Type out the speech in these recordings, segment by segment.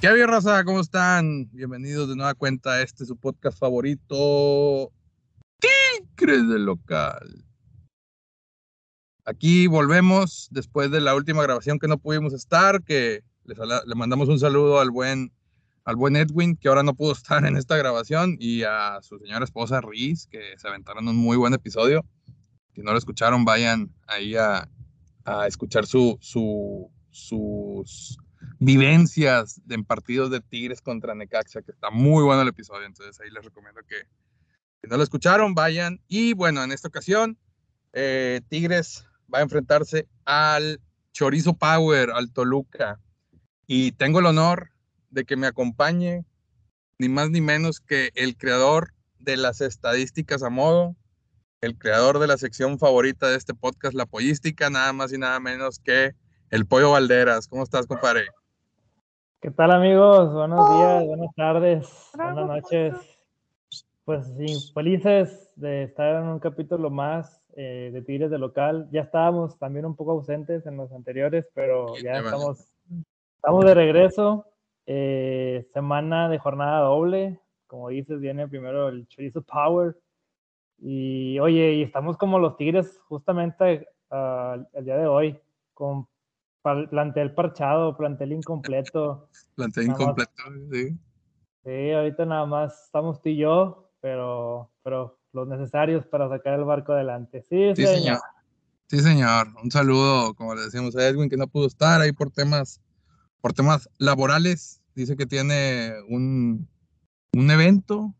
¿Qué había, raza? ¿Cómo están? Bienvenidos de nueva cuenta a este su podcast favorito, Tigres del Local. Aquí volvemos después de la última grabación que no pudimos estar, que le mandamos un saludo al buen, al buen Edwin, que ahora no pudo estar en esta grabación, y a su señora esposa Riz, que se aventaron un muy buen episodio. Si no lo escucharon, vayan ahí a, a escuchar su, su, sus vivencias en partidos de Tigres contra Necaxa, que está muy bueno el episodio, entonces ahí les recomiendo que si no lo escucharon, vayan. Y bueno, en esta ocasión, eh, Tigres va a enfrentarse al Chorizo Power, al Toluca. Y tengo el honor de que me acompañe ni más ni menos que el creador de las estadísticas a modo, el creador de la sección favorita de este podcast, La Pollística, nada más y nada menos que el Pollo Valderas. ¿Cómo estás, compadre? ¿Qué tal amigos? Buenos días, buenas tardes, buenas noches. Pues sí, felices de estar en un capítulo más eh, de Tigres de local. Ya estábamos también un poco ausentes en los anteriores, pero ya estamos, estamos de regreso. Eh, semana de jornada doble. Como dices, viene primero el Chorizo Power. Y oye, y estamos como los Tigres justamente uh, el día de hoy, con plantel parchado, plantel incompleto. plantel incompleto, sí. Sí, ahorita nada más estamos tú y yo, pero, pero los necesarios para sacar el barco adelante. Sí, sí señor. Sí, señor. Un saludo, como le decíamos a Edwin, que no pudo estar ahí por temas, por temas laborales. Dice que tiene un, un evento,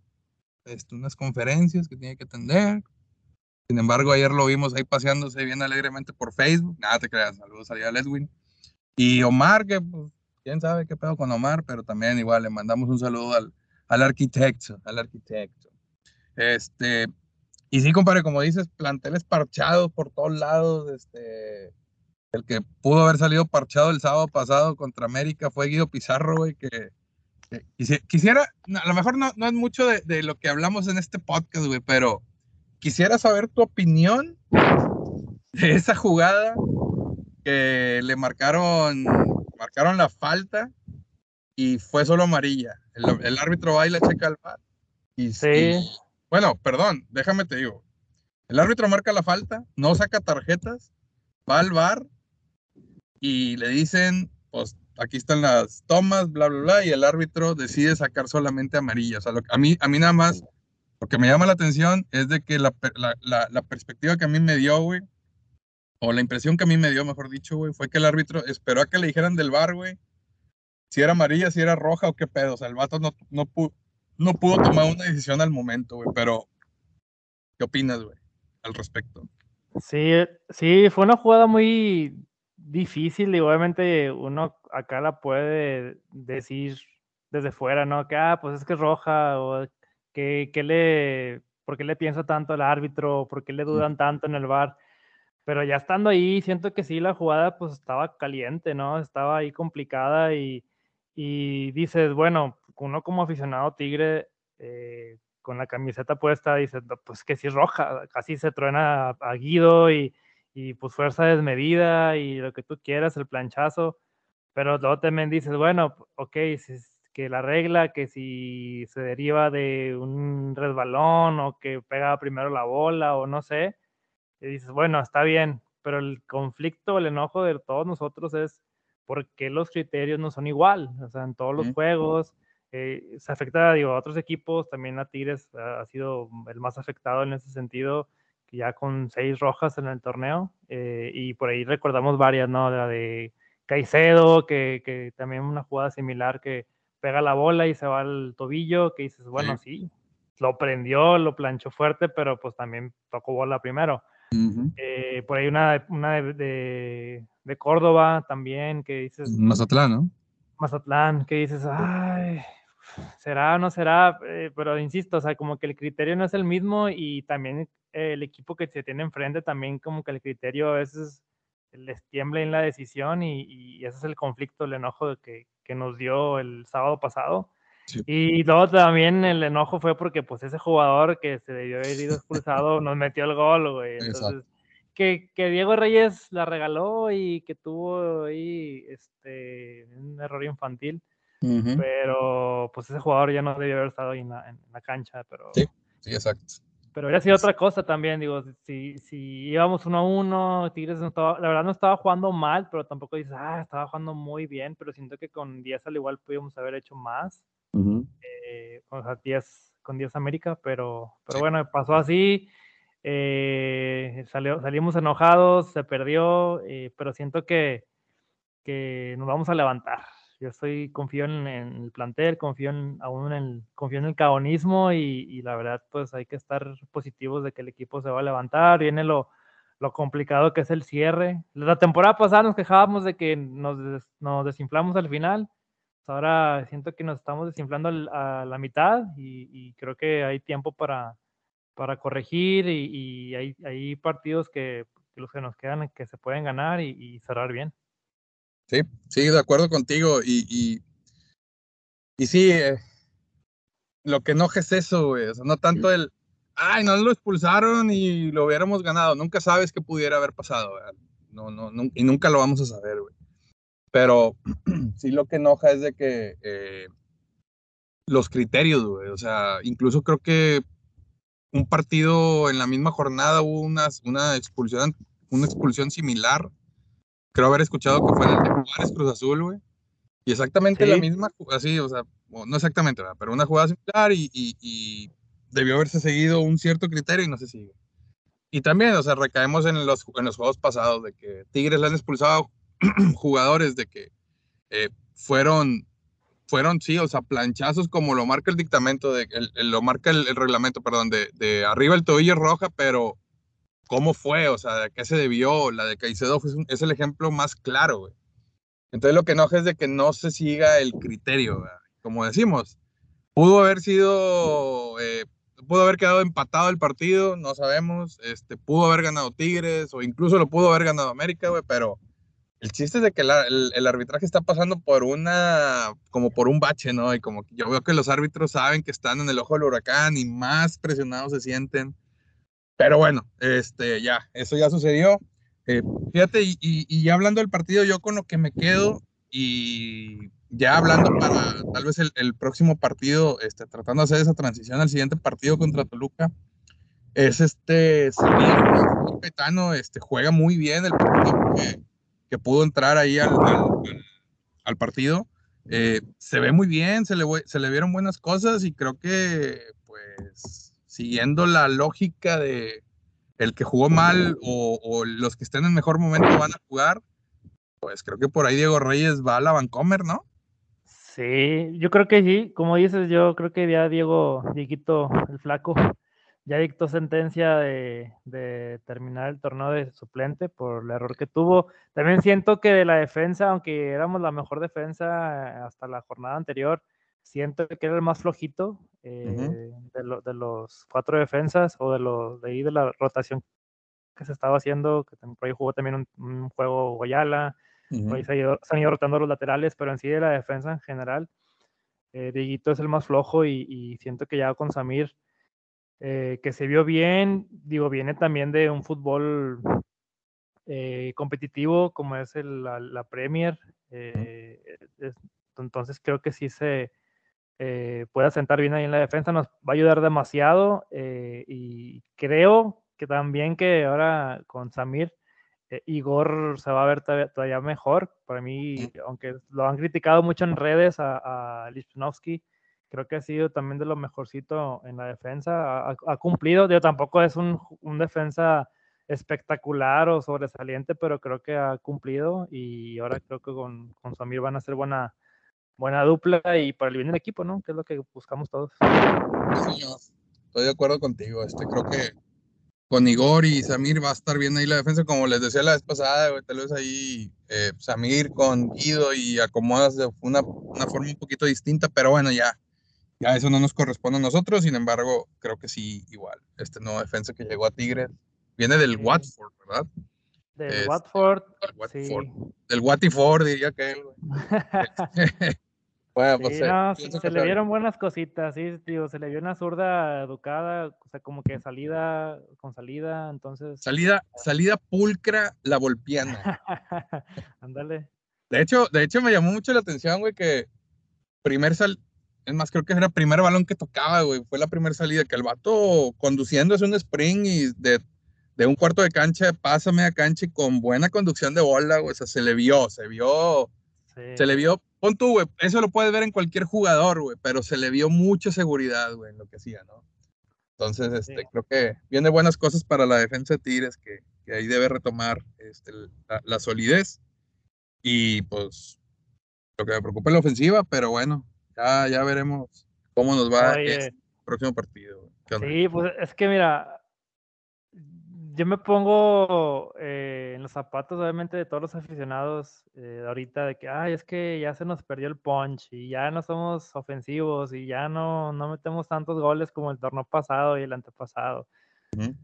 este, unas conferencias que tiene que atender, sin embargo, ayer lo vimos ahí paseándose bien alegremente por Facebook. Nada te creas, saludos a Edwin. Y Omar, que pues, quién sabe qué pedo con Omar, pero también igual le mandamos un saludo al, al arquitecto, al arquitecto. Este, y sí, compadre, como dices, planteles parchados por todos lados. Este, el que pudo haber salido parchado el sábado pasado contra América fue Guido Pizarro, güey, que, quisiera, a lo mejor no, no es mucho de, de, lo que hablamos en este podcast, güey, pero quisiera saber tu opinión de esa jugada que le marcaron, marcaron la falta y fue solo amarilla. El, árbitro va y le checa al bar. Y, sí. bueno, perdón, déjame te digo. El árbitro marca la falta, no saca tarjetas, va al bar y le dicen, pues aquí están las tomas, bla, bla, bla, y el árbitro decide sacar solamente amarilla. O sea, a, mí, a mí nada más lo que me llama la atención es de que la, perspectiva que a mí me dio, güey, o la impresión que a mí me dio, mejor dicho, güey, fue que el árbitro esperó a que le dijeran del bar, güey, si era amarilla, si era roja o qué pedo. O sea, el vato no, no, pudo, no pudo tomar una decisión al momento, güey, pero ¿qué opinas, güey, al respecto? Sí, sí, fue una jugada muy difícil y obviamente uno acá la puede decir desde fuera, ¿no? Que, ah, pues es que es roja o ¿Qué, le, ¿Por qué le piensa tanto al árbitro? ¿Por qué le dudan tanto en el bar? Pero ya estando ahí, siento que sí, la jugada pues estaba caliente, ¿no? Estaba ahí complicada y, y dices, bueno, uno como aficionado tigre, eh, con la camiseta puesta, dice, pues que sí es roja, casi se truena a, Guido y, y, pues fuerza desmedida y lo que tú quieras, el planchazo, pero luego también dices, bueno, ok, si, que la regla, que si se deriva de un resbalón o que pega primero la bola o no sé, y dices, bueno, está bien, pero el conflicto, el enojo de todos nosotros es por qué los criterios no son igual, o sea, en todos los juegos, eh, se afecta, digo, a otros equipos, también a Tigres ha sido el más afectado en ese sentido, ya con seis rojas en el torneo, eh, y por ahí recordamos varias, ¿no? La de Caicedo, que, que también una jugada similar que pega la bola y se va al tobillo, que dices, bueno, sí, lo prendió, lo planchó fuerte, pero pues también tocó bola primero. Eh, por ahí una, una de, de, Córdoba también, que dices... Mazatlán, ¿no? Mazatlán, que dices, ay, será o no será, eh, pero insisto, o sea, como que el criterio no es el mismo y también el equipo que se tiene enfrente también como que el criterio a veces les tiembla en la decisión y, y ese es el conflicto, el enojo que, que nos dio el sábado pasado. Y luego también el enojo fue porque pues ese jugador que se debió haber ido expulsado nos metió el gol, güey. Entonces, que, que, Diego Reyes la regaló y que tuvo ahí este, un error infantil. Pero pues ese jugador ya no debió haber estado ahí en la, cancha, pero... Sí, sí, exacto. Pero habría sido otra cosa también, digo, si, si íbamos uno a uno, Tigres no estaba, la verdad no estaba jugando mal, pero tampoco dices, ah, estaba jugando muy bien, pero siento que con 10 al igual pudimos haber hecho más. Eh, o sea, 10 con 10 América, pero, pero bueno, pasó así. Eh, salió, salimos enojados, se perdió, eh, pero siento que, que, nos vamos a levantar. Yo estoy, confío en, el plantel, confío en, aún en el, confío en el cabonismo y, la verdad, pues hay que estar positivos de que el equipo se va a levantar. Viene lo, lo complicado que es el cierre. La temporada pasada nos quejábamos de que nos, nos desinflamos al final ahora siento que nos estamos desinflando a la mitad y, creo que hay tiempo para, para corregir y, hay, partidos que, los que nos quedan que se pueden ganar y, cerrar bien. Sí, sí, de acuerdo contigo. Y, y, sí, eh, lo que enoja es eso, güey. O sea, no tanto el, ay, no lo expulsaron y lo hubiéramos ganado. Nunca sabes qué pudiera haber pasado, No, no, no, y nunca lo vamos a saber, güey. Pero sí lo que enoja es de que eh, los criterios, güey. O sea, incluso creo que un partido en la misma jornada hubo una, una expulsión, una expulsión similar. Creo haber escuchado que fue en el de Juárez Cruz Azul, güey. Y exactamente la misma, así, o sea, no exactamente, pero una jugada similar y, y, debió haberse seguido un cierto criterio y no se sigue. Y también, o sea, recaemos en los, en los juegos pasados de que Tigres le han expulsado jugadores de que eh, fueron, fueron, sí, o sea, planchazos como lo marca el dictamento, de, lo marca el, reglamento, perdón, de, de, arriba el tobillo roja, pero ¿cómo fue? O sea, ¿de qué se debió? La de Caicedo es, el ejemplo más claro, güey. Entonces lo que enoja es de que no se siga el criterio, como decimos. Pudo haber sido, eh, pudo haber quedado empatado el partido, no sabemos. Este, pudo haber ganado Tigres o incluso lo pudo haber ganado América, güey, pero el chiste es de que el, arbitraje está pasando por una, como por un bache, ¿no? Y como yo veo que los árbitros saben que están en el ojo del huracán y más presionados se sienten. Pero bueno, este, ya, eso ya sucedió. Eh, fíjate, y, ya hablando del partido, yo con lo que me quedo y ya hablando para tal vez el, próximo partido, este, tratando de hacer esa transición al siguiente partido contra Toluca, es este, Petano, este, juega muy bien el partido que pudo entrar ahí al, al, partido. Eh, se ve muy bien, se le, se le vieron buenas cosas y creo que, pues, siguiendo la lógica de el que jugó mal o, los que estén en mejor momento van a jugar, pues creo que por ahí Diego Reyes va a la Vancomer, ¿no? Sí, yo creo que sí, como dices, yo creo que ya Diego, Dieguito, el flaco, ya dictó sentencia de, terminar el torneo de suplente por el error que tuvo. También siento que de la defensa, aunque éramos la mejor defensa hasta la jornada anterior, siento que era el más flojito eh, de, los cuatro defensas o de, los, de ahí de la rotación que se estaba haciendo, que por ahí jugó también un, juego Goyala, por ahí se, han ido rotando los laterales, pero en sí de la defensa en general, eh, Dieguito es el más flojo y, y siento que ya con Samir eh, que se vio bien, digo, viene también de un fútbol eh, competitivo como es la, Premier, eh, entonces creo que sí se puede asentar bien ahí en la defensa, nos va a ayudar demasiado y creo que también que ahora con Samir, Igor se va a ver todavía, mejor, para mí, aunque lo han criticado mucho en redes a, a creo que ha sido también de lo mejorcito en la defensa. Ha, cumplido, yo tampoco es un, un, defensa espectacular o sobresaliente, pero creo que ha cumplido y ahora creo que con, con Samir van a ser buena, buena dupla y para el bien del equipo, ¿no? Que es lo que buscamos todos. Sí, estoy de acuerdo contigo. Este, creo que con Igor y Samir va a estar bien ahí la defensa, como les decía la vez pasada, tal vez ahí eh, Samir con Guido y acomodas de una, una forma un poquito distinta, pero bueno, ya, ya eso no nos corresponde a nosotros, sin embargo, creo que sí, igual. Este nuevo defensa que llegó a Tigres viene del Watford, ¿verdad? Del Watford. Sí. Del Watford, diría que él. bueno, pues, eh, se le vieron buenas cositas, sí, tío, se le vio una zurda educada, o sea, como que salida, con salida, entonces. Salida, salida pulcra, la volpiana. Ándale. de hecho, de hecho me llamó mucho la atención, güey, que primer sal, es más, creo que era el primer balón que tocaba, güey. Fue la primera salida que el vato conduciendo es un spring y de, de, un cuarto de cancha pasa media cancha y con buena conducción de bola, güey. O sea, se le vio, se vio, se le vio. Pon tú, güey, eso lo puedes ver en cualquier jugador, güey, pero se le vio mucha seguridad, güey, en lo que hacía, ¿no? Entonces, este, creo que viene buenas cosas para la defensa de Tigres, que, que ahí debe retomar este, la, la solidez. Y pues lo que me preocupa es la ofensiva, pero bueno, ya, ya veremos cómo nos va el próximo partido. Sí, pues es que mira, yo me pongo eh, en los zapatos, obviamente, de todos los aficionados eh, ahorita, de que, ay, es que ya se nos perdió el punch y ya no somos ofensivos y ya no, no metemos tantos goles como el torneo pasado y el antepasado.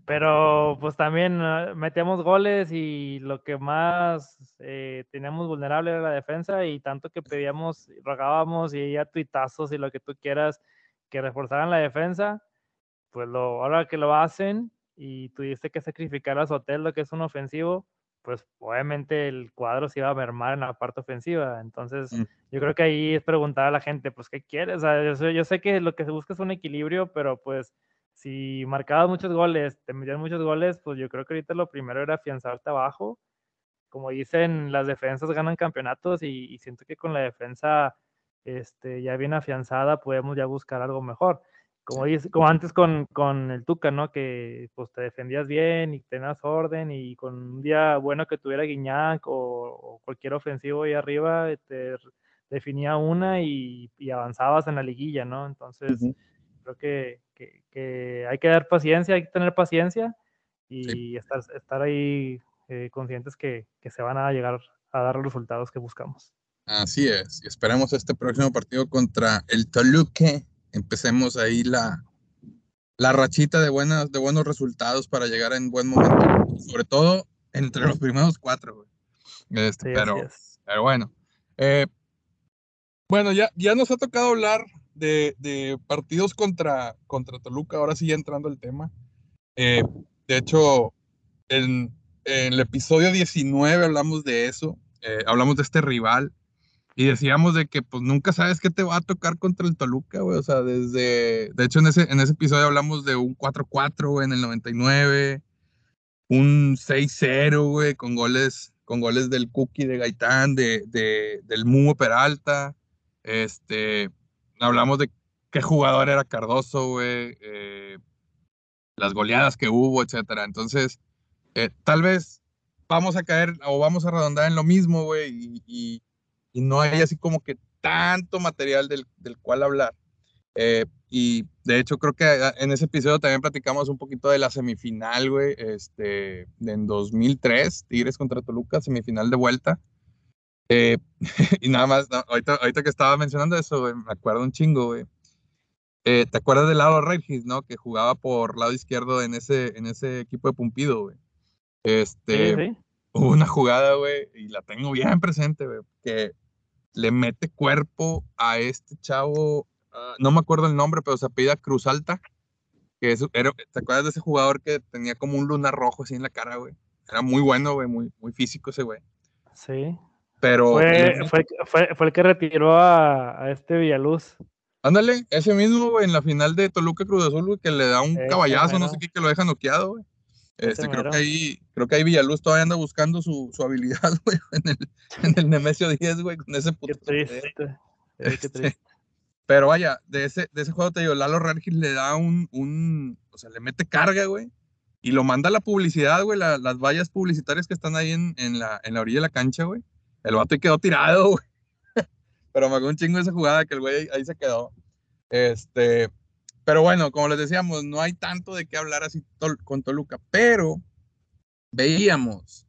Pero pues también ah, metíamos goles y lo que más eh, teníamos vulnerable era la defensa y tanto que pedíamos, rogábamos y ya tuitazos y lo que tú quieras que reforzaran la defensa, pues lo, ahora que lo hacen y tuviste que sacrificar a Sotel, lo que es un ofensivo, pues obviamente el cuadro se iba a mermar en la parte ofensiva. Entonces, mm. yo creo que ahí es preguntar a la gente, pues, ¿qué quieres? O sea, yo, yo, sé que lo que se busca es un equilibrio, pero pues si marcabas muchos goles, te metían muchos goles, pues yo creo que ahorita lo primero era afianzarte abajo. Como dicen, las defensas ganan campeonatos y, siento que con la defensa este, ya bien afianzada podemos ya buscar algo mejor. Como, dice, como antes con, con, el Tuca, ¿no? Que pues te defendías bien y tenías orden y con un día bueno que tuviera Guiñac o, cualquier ofensivo ahí arriba, te definía una y, avanzabas en la liguilla, ¿no? Entonces, creo que, que, hay que dar paciencia, hay que tener paciencia y estar, estar ahí eh, conscientes que, que, se van a llegar a dar los resultados que buscamos. Así es, y esperemos este próximo partido contra el Toluca. Empecemos ahí la, la rachita de, buenas, de buenos resultados para llegar en buen momento, sobre todo entre los primeros cuatro. Este, pero, pero bueno. Eh, bueno, ya, ya nos ha tocado hablar de, partidos contra, Toluca, ahora sí entrando el tema. Eh, de hecho, en, el episodio 19 hablamos de eso, eh, hablamos de este rival y decíamos de que pues nunca sabes qué te va a tocar contra el Toluca, güey, o sea, desde, de hecho en ese, en ese episodio hablamos de un 4-4, en el 99, un 6-0, güey, con goles, con goles del Cookie de Gaitán, de, de, del Mumo Peralta, este, hablamos de qué jugador era Cardoso, güey, eh, las goleadas que hubo, etcétera. Entonces, eh, tal vez vamos a caer o vamos a redondar en lo mismo, güey, y, no hay así como que tanto material del, cual hablar. Eh, y de hecho, creo que ah, en ese episodio también platicamos un poquito de la semifinal, güey, este, en 2003, Tigres contra Toluca, semifinal de vuelta. Eh, y nada más, ahorita, ahorita, que estaba mencionando eso, me acuerdo un chingo, güey. Eh, ¿Te acuerdas del lado Regis, no? Que jugaba por lado izquierdo en ese, en ese equipo de Pumpido, güey. Este, hubo una jugada, güey, y la tengo bien presente, güey, que le mete cuerpo a este chavo, ah, no me acuerdo el nombre, pero se apellida Cruz Alta, que es, era, ¿te acuerdas de ese jugador que tenía como un luna rojo así en la cara, güey? Era muy bueno, güey, muy, muy físico ese güey. Sí. Pero. Fue, fue, fue, el que retiró a, a, este Villaluz. Ándale, ese mismo, güey, en la final de Toluca Cruz Azul, güey, que le da un caballazo, no sé qué, que lo deja noqueado, güey. Este, creo que ahí, creo que ahí Villaluz todavía anda buscando su, su habilidad, güey, en el, en el Nemesio 10, güey, con ese puto. Qué triste. Este, pero vaya, de ese, de ese juego te digo, Lalo Rangis le da un, un, o sea, le mete carga, güey, y lo manda a la publicidad, güey, las vallas publicitarias que están ahí en, en, la, en la orilla de la cancha, güey. El vato quedó tirado, güey. Pero me hago un chingo esa jugada que el güey ahí se quedó. Este, pero bueno, como les decíamos, no hay tanto de qué hablar así con Toluca, pero veíamos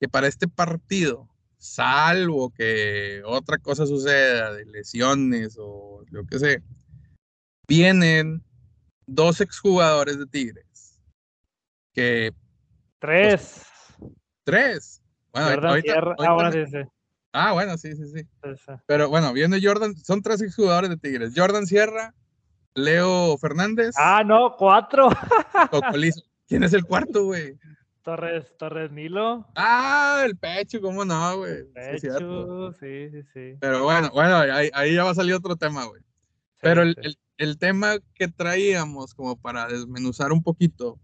que para este partido, salvo que otra cosa suceda de lesiones o lo que sea, vienen dos exjugadores de Tigres. Que. Tres. tres. Bueno, ahorita, ah, sí, sí. ah, bueno, sí, sí, sí. Pero bueno, viendo Jordan, son tres jugadores de Tigres. Jordan Sierra, Leo Fernández. Ah, no, cuatro. ¿Quién es el cuarto, güey? Torres, Torres Nilo. Ah, el pecho, cómo no, güey. Pecho, sí, sí, sí, Pero bueno, bueno, ahí, ya va a salir otro tema, güey. Pero el, el, tema que traíamos como para desmenuzar un poquito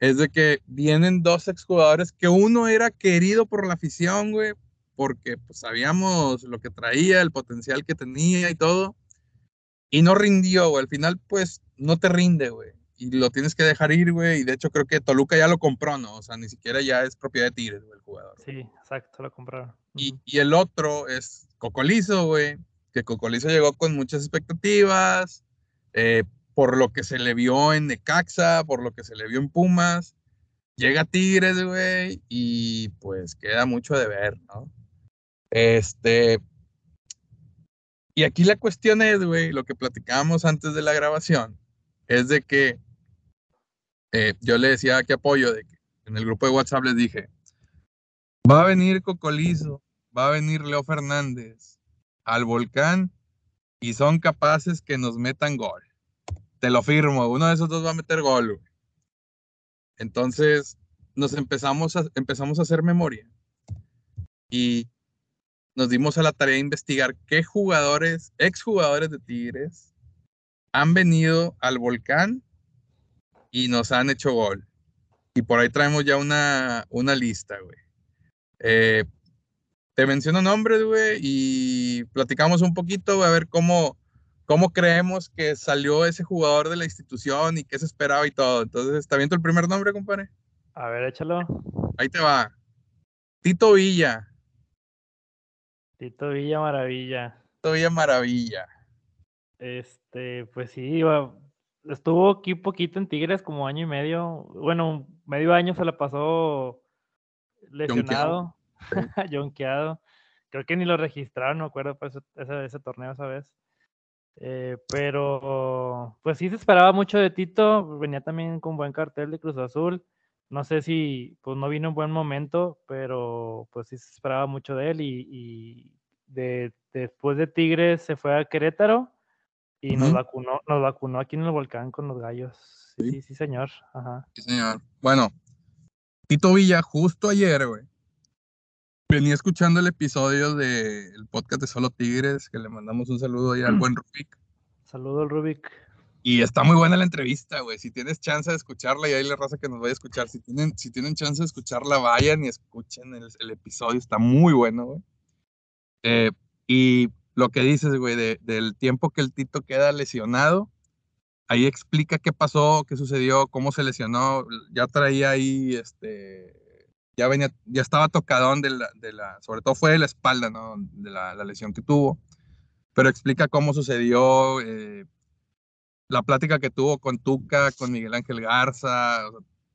es de que vienen dos exjugadores que uno era querido por la afición, güey, porque pues sabíamos lo que traía, el potencial que tenía y todo, y no rindió, güey. Al final, pues, no te rinde, güey. Y lo tienes que dejar ir, güey. Y de hecho, creo que Toluca ya lo compró, ¿no? O sea, ni siquiera ya es propiedad de Tigres, güey, el jugador. Sí, exacto, lo compraron. Y, y el otro es Cocolizo, güey. Que Cocolizo llegó con muchas expectativas. Eh, por lo que se le vio en Necaxa, por lo que se le vio en Pumas. Llega Tigres, güey, y pues queda mucho de ver, ¿no? Este. Y aquí la cuestión es, güey, lo que platicábamos antes de la grabación, es de que eh, yo le decía que apoyo, de que en el grupo de WhatsApp les dije, va a venir Cocolizo, va a venir Leo Fernández al volcán y son capaces que nos metan gol. Te lo firmo, uno de esos dos va a meter gol. Entonces, nos empezamos a, empezamos a hacer memoria y nos dimos a la tarea de investigar qué jugadores, exjugadores de Tigres, han venido al volcán y nos han hecho gol. Y por ahí traemos ya una, una lista, güey. Eh, te menciono nombres, güey, y platicamos un poquito, a ver cómo, cómo creemos que salió ese jugador de la institución y qué se esperaba y todo. Entonces, ¿está bien tu el primer nombre, compadre? A ver, échalo. Ahí te va. Tito Villa. Tito Villa Maravilla. Tito Villa Maravilla. Este, pues sí, estuvo aquí poquito en Tigres, como año y medio. Bueno, medio año se la pasó lesionado, yonqueado. Creo que ni lo registraron, no acuerdo, pues, ese, ese torneo esa vez. Eh, pero pues sí se esperaba mucho de Tito, venía también con buen cartel de Cruz Azul. No sé si pues no vino en buen momento, pero pues sí se esperaba mucho de él y, de, después de Tigres se fue a Querétaro y nos vacunó, nos vacunó aquí en el volcán con los gallos. Sí, sí, señor. Ajá. Sí, señor. Bueno, Tito Villa, justo ayer, güey, venía escuchando el episodio del podcast de Solo Tigres, que le mandamos un saludo ahí al buen Rubik. Saludo al Rubik. Y está muy buena la entrevista, güey. Si tienes chance de escucharla, y ahí la raza que nos vaya a escuchar, si tienen, si tienen chance de escucharla, vayan y escuchen el, episodio. Está muy bueno, güey. Eh, y lo que dices, güey, del tiempo que el Tito queda lesionado, ahí explica qué pasó, qué sucedió, cómo se lesionó. Ya traía ahí, este, ya venía, ya estaba tocadón de la, de la, sobre todo fue de la espalda, ¿no? De la, lesión que tuvo. Pero explica cómo sucedió, eh, la plática que tuvo con Tuca, con Miguel Ángel Garza,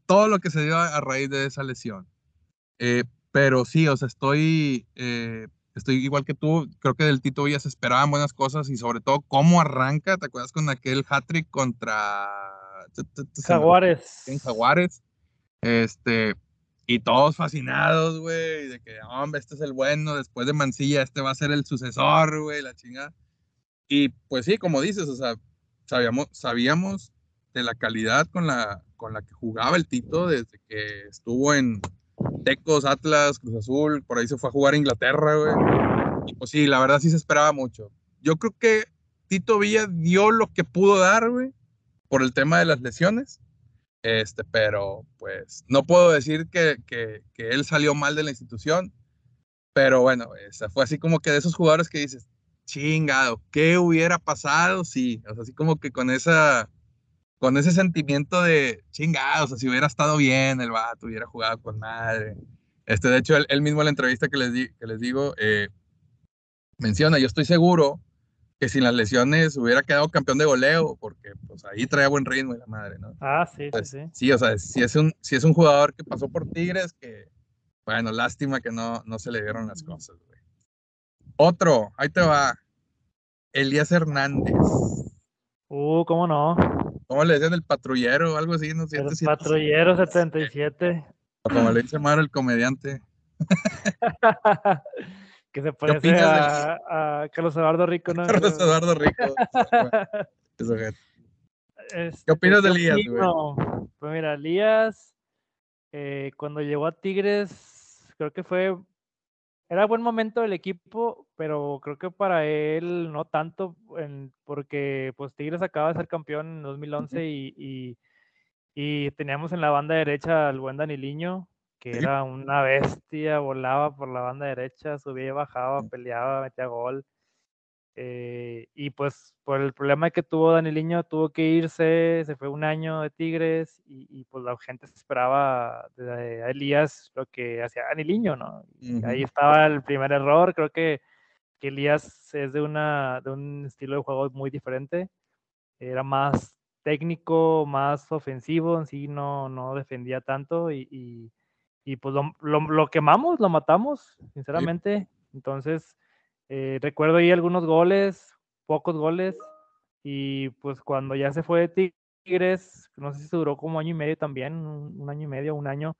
todo lo que se dio a, raíz de esa lesión. Eh, pero sí, o sea, estoy, eh, estoy igual que tú, creo que del Tito ya se esperaban buenas cosas y sobre todo cómo arranca, ¿te acuerdas con aquel hat-trick contra Jaguares? En Jaguares. Este, y todos fascinados, güey, de que, hombre, este es el bueno, después de Mancilla, este va a ser el sucesor, güey, la chingada. Y pues sí, como dices, o sea, sabíamos, sabíamos de la calidad con la, con la que jugaba el Tito desde que estuvo en Tecos, Atlas, Cruz Azul, por ahí se fue a jugar a Inglaterra, güey. Y pues sí, la verdad sí se esperaba mucho. Yo creo que Tito Villa dio lo que pudo dar, güey, por el tema de las lesiones este, pero pues no puedo decir que, que, él salió mal de la institución, pero bueno, fue así como que de esos jugadores que dices, chingado, ¿qué hubiera pasado si, o sea, así como que con esa, con ese sentimiento de chingado, o sea, si hubiera estado bien el vato, hubiera jugado con madre. Este, de hecho, él, mismo en la entrevista que les, di, que les digo, eh, menciona, yo estoy seguro que sin las lesiones hubiera quedado campeón de goleo, porque pues ahí traía buen ritmo y la madre, ¿no? Ah, sí, sí, pues, sí. Sí, o sea, si es, un, si es un jugador que pasó por Tigres, que, bueno, lástima que no, no se le dieron las cosas, güey. Otro, ahí te va, Elías Hernández. Uh, ¿cómo no? ¿Cómo le decían el patrullero o algo así? No sé, el patrullero 77. O como le dice Maro, el comediante. Que se parece a, a, Carlos Eduardo Rico, ¿no? Carlos Eduardo Rico. este, ¿Qué opinas de Elías, güey? Pues mira, Elías, eh, cuando llegó a Tigres, creo que fue, era buen momento del equipo, pero creo que para él no tanto, porque pues Tigres acaba de ser campeón en 2011 y, y, teníamos en la banda derecha al buen Daniliño, que era una bestia, volaba por la banda derecha, subía y bajaba, peleaba, metía gol. Eh, y pues por el problema que tuvo Daniliño, tuvo que irse, se fue un año de Tigres y, pues la gente esperaba de, Elías lo que hacía Daniliño, ¿no? Y ahí estaba el primer error, creo que, que, Elías es de, una, de un estilo de juego muy diferente, era más técnico, más ofensivo, en sí no, no defendía tanto y, y, pues lo, lo, quemamos, lo matamos, sinceramente. Entonces, eh, recuerdo ahí algunos goles, pocos goles, y pues cuando ya se fue de Tigres, no sé si duró como año y medio también, un, año y medio, un año,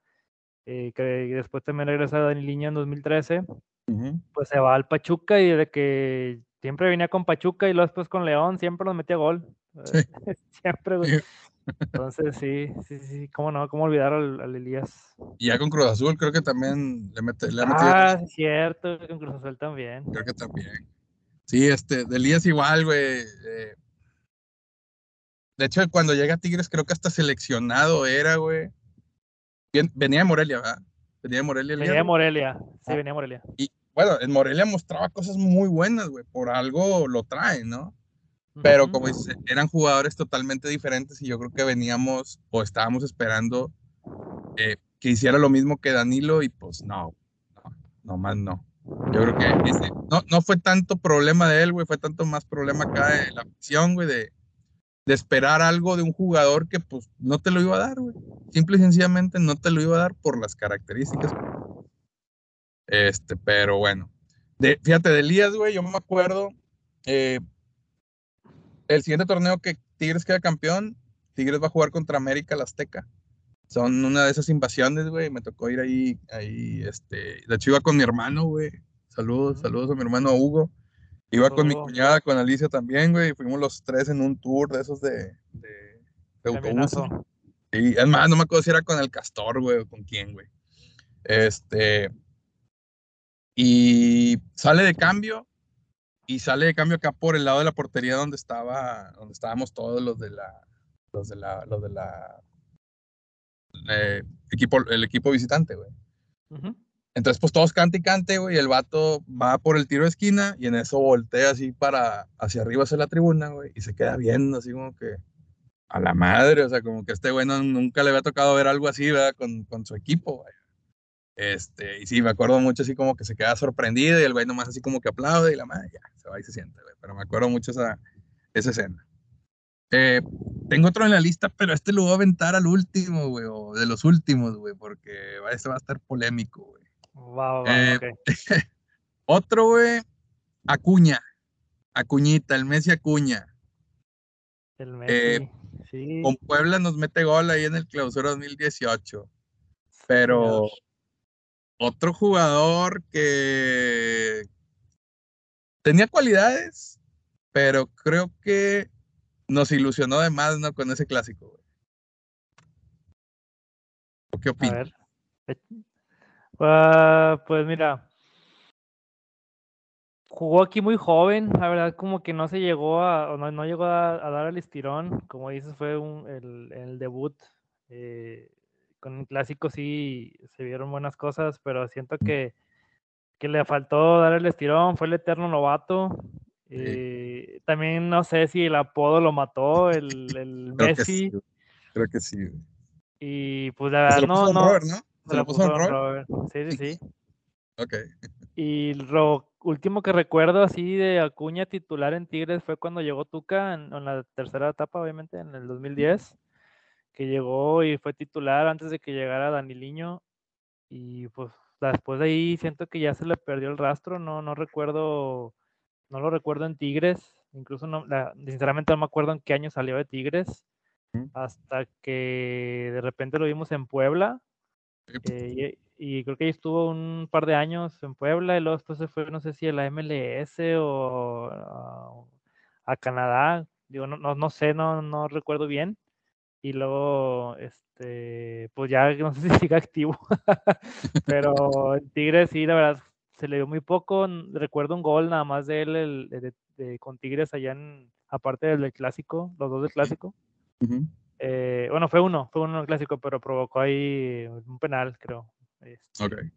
eh, que después también regresa a Dani Liña en 2013, pues se va al Pachuca y de que siempre venía con Pachuca y luego después con León, siempre nos metía gol. siempre, Entonces, sí, sí, sí, cómo no, cómo olvidar al, Elías. Y ya con Cruz Azul creo que también le, mete, le ha metido. Ah, cierto, con Cruz Azul también. Creo que también. Sí, este, de Elías igual, güey. Eh. De hecho, cuando llega a Tigres, creo que hasta seleccionado era, güey. venía de Morelia, ¿verdad? Venía de Morelia. Venía de Morelia, sí, ah. venía de Morelia. Y bueno, en Morelia mostraba cosas muy buenas, güey. Por algo lo traen, ¿no? Pero como dice, eran jugadores totalmente diferentes y yo creo que veníamos o estábamos esperando eh, que hiciera lo mismo que Danilo y pues no, no, más no. Yo creo que no, no fue tanto problema de él, güey, fue tanto más problema acá de la afición, güey, de, de esperar algo de un jugador que pues no te lo iba a dar, güey. Simple y sencillamente no te lo iba a dar por las características. Este, pero bueno. De, fíjate, de Elías, güey, yo me acuerdo, eh, el siguiente torneo que Tigres queda campeón, Tigres va a jugar contra América, la Azteca. Son una de esas invasiones, güey. Me tocó ir ahí, ahí, este. De hecho, iba con mi hermano, güey. Saludos, saludos a mi hermano Hugo. Iba con mi cuñada, con Alicia también, güey. Fuimos los tres en un tour de esos de, de, de Y es más, no me acuerdo si era con el Castor, güey, o con quién, güey. Este. Y sale de cambio y sale de cambio acá por el lado de la portería donde estaba, donde estábamos todos los de la, los de la, los de la eh, equipo, el equipo visitante, güey. Entonces, pues todos cante y cante, güey, y el vato va por el tiro de esquina y en eso voltea así para, hacia arriba hacia la tribuna, güey, y se queda viendo así como que a la madre, o sea, como que este güey nunca le había tocado ver algo así, ¿verdad? Con, con su equipo, güey. Este, y sí, me acuerdo mucho así como que se queda sorprendido y el güey nomás así como que aplaude y la madre ya, se va y se siente, güey. Pero me acuerdo mucho esa, esa escena. Eh, tengo otro en la lista, pero este lo voy a aventar al último, güey, o de los últimos, güey, porque este va a estar polémico, güey. Wow, eh, otro, güey, Acuña. Acuñita, el Messi Acuña. El eh, Messi, sí. Con Puebla nos mete gol ahí en el clausura 2018. Pero otro jugador que tenía cualidades, pero creo que nos ilusionó de más, ¿no? Con ese clásico, ¿Qué opinas? Ah, pues mira, jugó aquí muy joven, la verdad como que no se llegó a, no, no llegó a, dar el estirón, como dices, fue un, el, el, debut eh, con un clásico sí se vieron buenas cosas, pero siento mm. que, que le faltó dar el estirón, fue el eterno novato. Eh, también no sé si el apodo lo mató, el, el Messi. Creo que sí. Y pues la verdad, no, no. Robert, ¿no? Se, lo puso, Robert. Sí, sí, sí. ok. Y lo último que recuerdo así de Acuña titular en Tigres fue cuando llegó Tuca en, en la tercera etapa, obviamente, en el 2010 que llegó y fue titular antes de que llegara Daniliño. Y pues después de ahí siento que ya se le perdió el rastro, no, no recuerdo, no lo recuerdo en Tigres, incluso no, sinceramente no me acuerdo en qué año salió de Tigres, hasta que de repente lo vimos en Puebla. Eh, y, creo que ahí estuvo un par de años en Puebla y luego después se fue, no sé si a la MLS o a, Canadá, digo, no, no, no sé, no, no recuerdo bien y luego, este, pues ya no sé si sigue activo, pero en Tigres sí, la verdad, se le dio muy poco. Recuerdo un gol nada más de él con Tigres allá en, aparte del, clásico, los dos del clásico. Eh, bueno, fue uno, fue uno el clásico, pero provocó ahí un penal, creo. Este,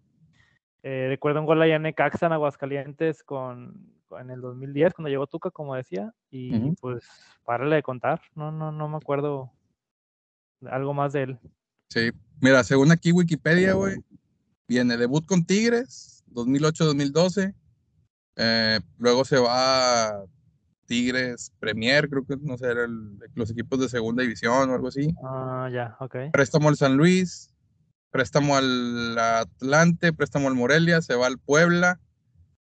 eh, recuerdo un gol allá en Necaxa, en Aguascalientes, con, en el 2010, cuando llegó Tuca, como decía, y pues párale de contar, no, no, no me acuerdo algo más de él. Sí, mira, según aquí Wikipedia, güey, viene debut con Tigres, 2008-2012, eh, luego se va Tigres Premier, creo que no sé, eran los equipos de segunda división o algo así. Ah, ya, ok. Préstamo al San Luis, préstamo al Atlante, préstamo al Morelia, se va al Puebla,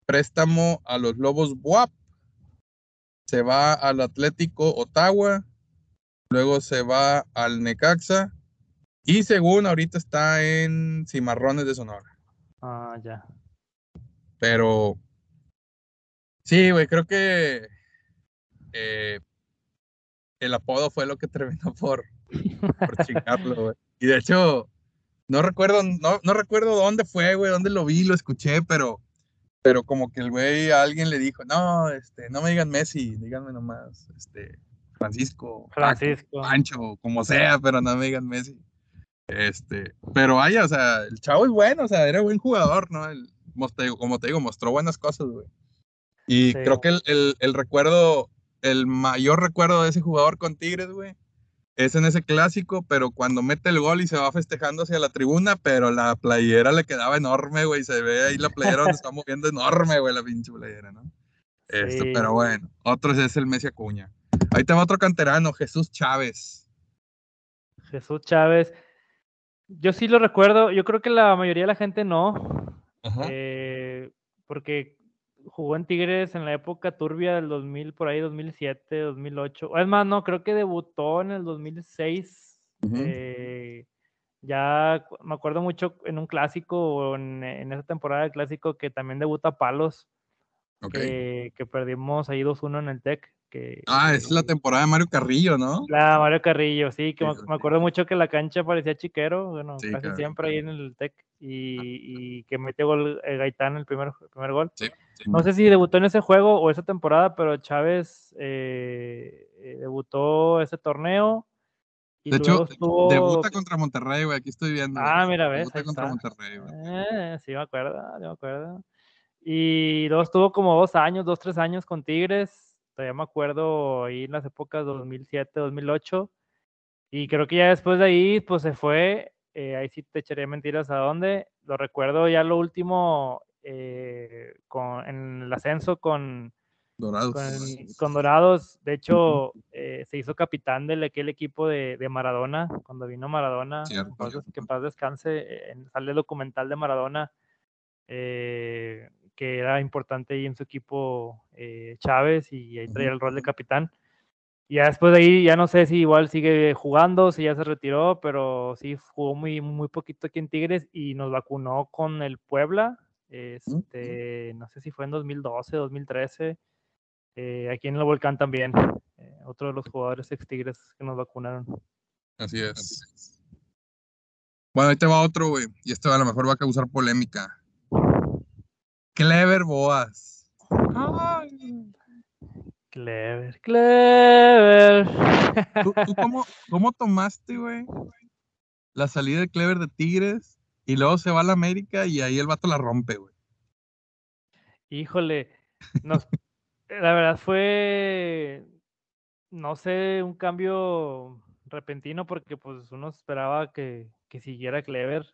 préstamo a los Lobos Buap, se va al Atlético Ottawa, luego se va al Necaxa y según ahorita está en Cimarrones de Sonora. Ah, ya. Pero sí, güey, creo que eh, el apodo fue lo que terminó por, por chingarlo, güey. Y de hecho, no recuerdo, no, no recuerdo dónde fue, güey, dónde lo vi, lo escuché, pero, pero como que el güey a alguien le dijo, no, este, no me digan Messi, díganme nomás, este, Francisco, Francisco, Pancho, como sea, pero no me digan Messi. Este, pero vaya, o sea, el chavo es bueno, o sea, era buen jugador, ¿no? El, como te digo, mostró buenas cosas, güey. Y creo que el, el, el, recuerdo, el mayor recuerdo de ese jugador con Tigres, güey, es en ese clásico, pero cuando mete el gol y se va festejando hacia la tribuna, pero la playera le quedaba enorme, güey, se ve ahí la playera donde está moviendo enorme, güey, la pinche playera, ¿no? Esto, pero bueno, otro es el Messi Acuña. Ahí te va otro canterano, Jesús Chávez. Jesús Chávez. Yo sí lo recuerdo, yo creo que la mayoría de la gente no. Eh, porque jugó en Tigres en la época turbia del 2000, por ahí 2007, 2008. Es más, no, creo que debutó en el 2006. Eh, ya me acuerdo mucho en un clásico, en, en esa temporada del clásico, que también debuta Palos, que, que, perdimos ahí 2-1 en el TEC ah, es la temporada de Mario Carrillo, ¿no? La Mario Carrillo, sí, que me, acuerdo mucho que la cancha parecía chiquero, bueno, casi siempre ahí en el TEC, y, que metió gol eh, Gaitán el primer, primer gol. no sé si debutó en ese juego o esa temporada, pero Chávez eh, eh, debutó ese torneo. Y de hecho, debuta contra Monterrey, güey, aquí estoy viendo. Ah, mira, ves. Debuta contra Monterrey, güey. sí, me acuerdo, me acuerdo. Y luego estuvo como dos años, dos, tres años con Tigres todavía me acuerdo ahí en las épocas 2007, 2008. Y creo que ya después de ahí, pues se fue. Eh, ahí sí te echaría mentiras a dónde. Lo recuerdo ya lo último eh, con, en el ascenso con Dorados. Con, Dorados. De hecho, eh, se hizo capitán de aquel equipo de, de Maradona. Cuando vino Maradona, que en paz descanse, sale el documental de Maradona. Eh, que era importante ahí en su equipo eh, Chávez y ahí traía el rol de capitán. Y ya después de ahí, ya no sé si igual sigue jugando, si ya se retiró, pero sí jugó muy, muy poquito aquí en Tigres y nos vacunó con el Puebla. Este, no sé si fue en 2012, 2013. Eh, aquí en el Volcán también. Eh, otro de los jugadores ex Tigres que nos vacunaron. Así es. Bueno, ahí te va otro, güey. Y esto a lo mejor va a causar polémica. Clever Boas. Clever, clever. ¿Tú, cómo, tomaste, güey, la salida de Clever de Tigres y luego se va a la América y ahí el vato la rompe, güey? Híjole, la verdad fue, no sé, un cambio repentino porque pues uno esperaba que, que siguiera Clever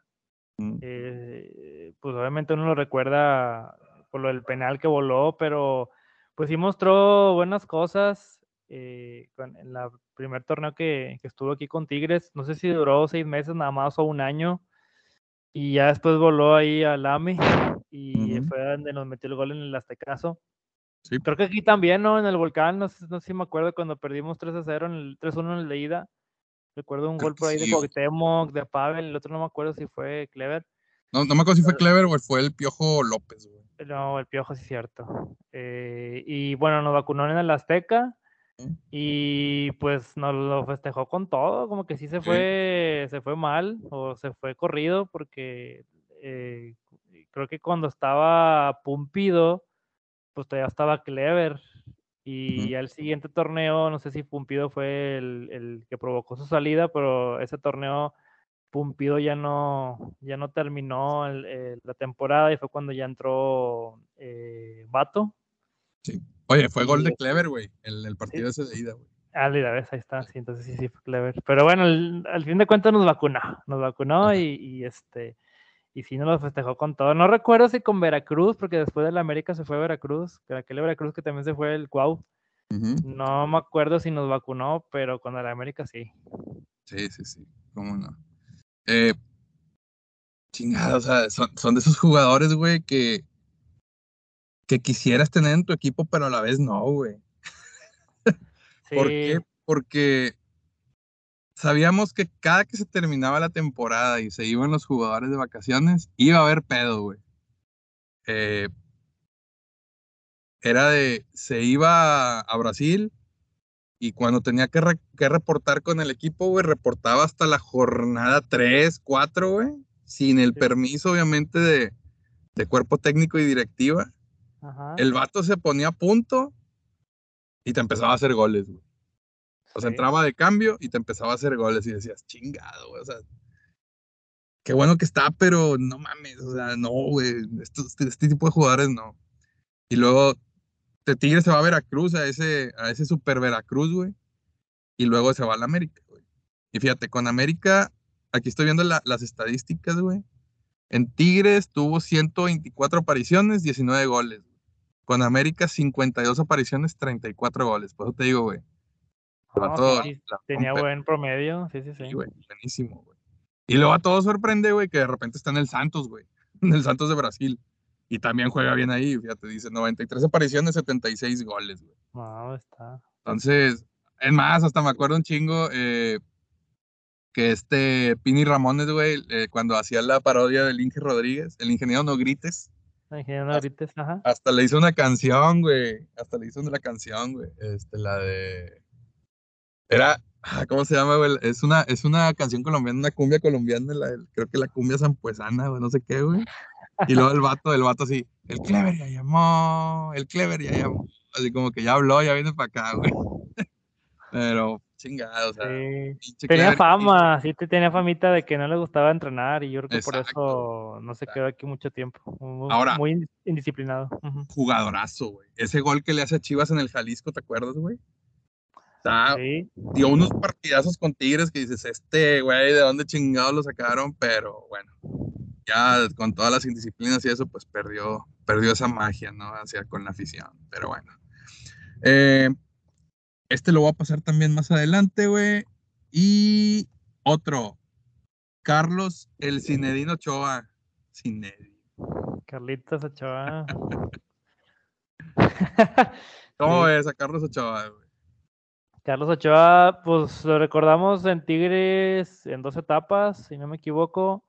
eh, pues obviamente uno lo recuerda por lo del penal que voló, pero pues sí mostró buenas cosas eh, en el primer torneo que, estuvo aquí con Tigres. No sé si duró seis meses nada más o un año. Y ya después voló ahí al AMI y fue donde nos metió el gol en el Aztecaso. Sí. Creo que aquí también, ¿no? En el Volcán, no sé, no sé si me acuerdo cuando perdimos 3 a 0 en el 3-1 en el de ida. Recuerdo un gol por ahí de Cuauhtémoc, de Pavel, el otro no me acuerdo si fue Clever. No, no me acuerdo si fue Clever o fue el Piojo López, güey. No, el Piojo sí es cierto. Eh, y bueno, nos vacunó en el Azteca. Y pues nos lo festejó con todo, como que sí se fue, se fue mal o se fue corrido porque eh, creo que cuando estaba Pumpido, pues todavía estaba Clever. Y al siguiente torneo, no sé si Pumpido fue el, el, que provocó su salida, pero ese torneo Pumpido ya no, ya no terminó la temporada y fue cuando ya entró eh, Vato. Sí. Oye, fue gol de Clever, güey, el partido ese de ida, güey. Ah, mira, ves, ahí está, sí, entonces sí, sí fue Clever. Pero bueno, al fin de cuentas nos vacunó, nos vacunó y, este, y sí nos lo festejó con todo. No recuerdo si con Veracruz, porque después de la América se fue a Veracruz, que aquel Veracruz que también se fue el Cuau. No me acuerdo si nos vacunó, pero con la América sí. Sí, sí, sí, cómo no. Eh, chingada, o sea, son, son de esos jugadores, güey, que que quisieras tener en tu equipo, pero a la vez no, güey. ¿Por qué? Porque sabíamos que cada que se terminaba la temporada y se iban los jugadores de vacaciones, iba a haber pedo, güey. Eh, era de, se iba a Brasil y cuando tenía que, reportar con el equipo, güey, reportaba hasta la jornada 3, 4, güey, sin el permiso, obviamente, de, de cuerpo técnico y directiva. El vato se ponía a punto y te empezaba a hacer goles, güey. O sea, entraba de cambio y te empezaba a hacer goles y decías, chingado, güey. O sea, qué bueno que está, pero no mames, o sea, no, güey. Este, este, tipo de jugadores no. Y luego de Tigre se va a Veracruz, a ese, a ese super Veracruz, güey. Y luego se va a la América, güey. Y fíjate, con América, aquí estoy viendo las estadísticas, güey. En Tigres tuvo 124 apariciones, 19 goles. Con América, 52 apariciones, 34 goles. Por eso te digo, güey. Tenía buen promedio, sí, sí, sí. güey, buenísimo, güey. Y luego a todo sorprende, güey, que de repente está en el Santos, güey. En el Santos de Brasil. Y también juega bien ahí, fíjate, dice 93 apariciones, 76 goles, güey. No, está. Entonces, es más, hasta me acuerdo un chingo eh, que este Pini Ramones, güey, eh, cuando hacía la parodia del Inge Rodríguez, el ingeniero No Grites, hasta, le hizo una canción, güey. Hasta le hizo una canción, güey. Este, la de. Era. Ah, ¿Cómo se llama, güey? Es una, es una canción colombiana, una cumbia colombiana, la, creo que la cumbia zampuesana, güey, no sé qué, güey. Y luego el vato, el vato así, el Clever ya llamó, el Clever ya llamó. Así como que ya habló, ya viene para acá, güey. Pero chingado, o sea. Tenía fama, sí tenía famita de que no le gustaba entrenar y yo creo que por eso no se quedó aquí mucho tiempo. Muy, Ahora, muy indisciplinado. Jugadorazo, güey. Ese gol que le hace a Chivas en el Jalisco, ¿te acuerdas, güey? Dio unos partidazos con Tigres que dices, este, güey, ¿de dónde chingados lo sacaron? Pero bueno, ya con todas las indisciplinas y eso, pues perdió, perdió esa magia, ¿no? Hacia con la afición. Pero bueno. Eh, este lo voy a pasar también más adelante, güey. Y otro. Carlos el Cinedino Ochoa. Cinedino. Carlitos Ochoa. ¿Cómo es a Carlos Ochoa, güey? Carlos Ochoa, pues lo recordamos en Tigres en dos etapas, si no me equivoco.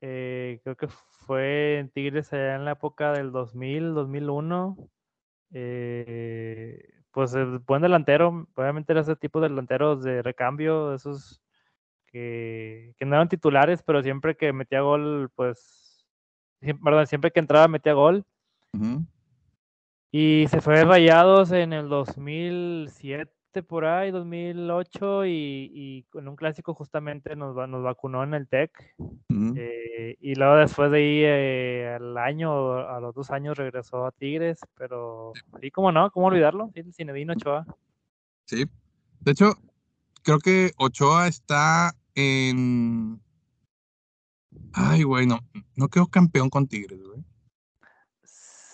Eh, creo que fue en Tigres allá en la época del 2000, 2001. Eh, pues el buen delantero, obviamente era ese tipo de delanteros de recambio, esos que, no eran titulares, pero siempre que metía gol, pues, siempre, siempre que entraba metía gol. Y se fue Rayados en el 2007 por ahí, 2008, y, y con un clásico justamente nos, nos vacunó en el TEC. Eh, y luego después de ahí, eh, al año, a los dos años, regresó a Tigres, pero sí, cómo no, cómo olvidarlo, sí, el Cinedino Ochoa. Sí, de hecho, creo que Ochoa está en... Ay, güey, no, no quedó campeón con Tigres, güey.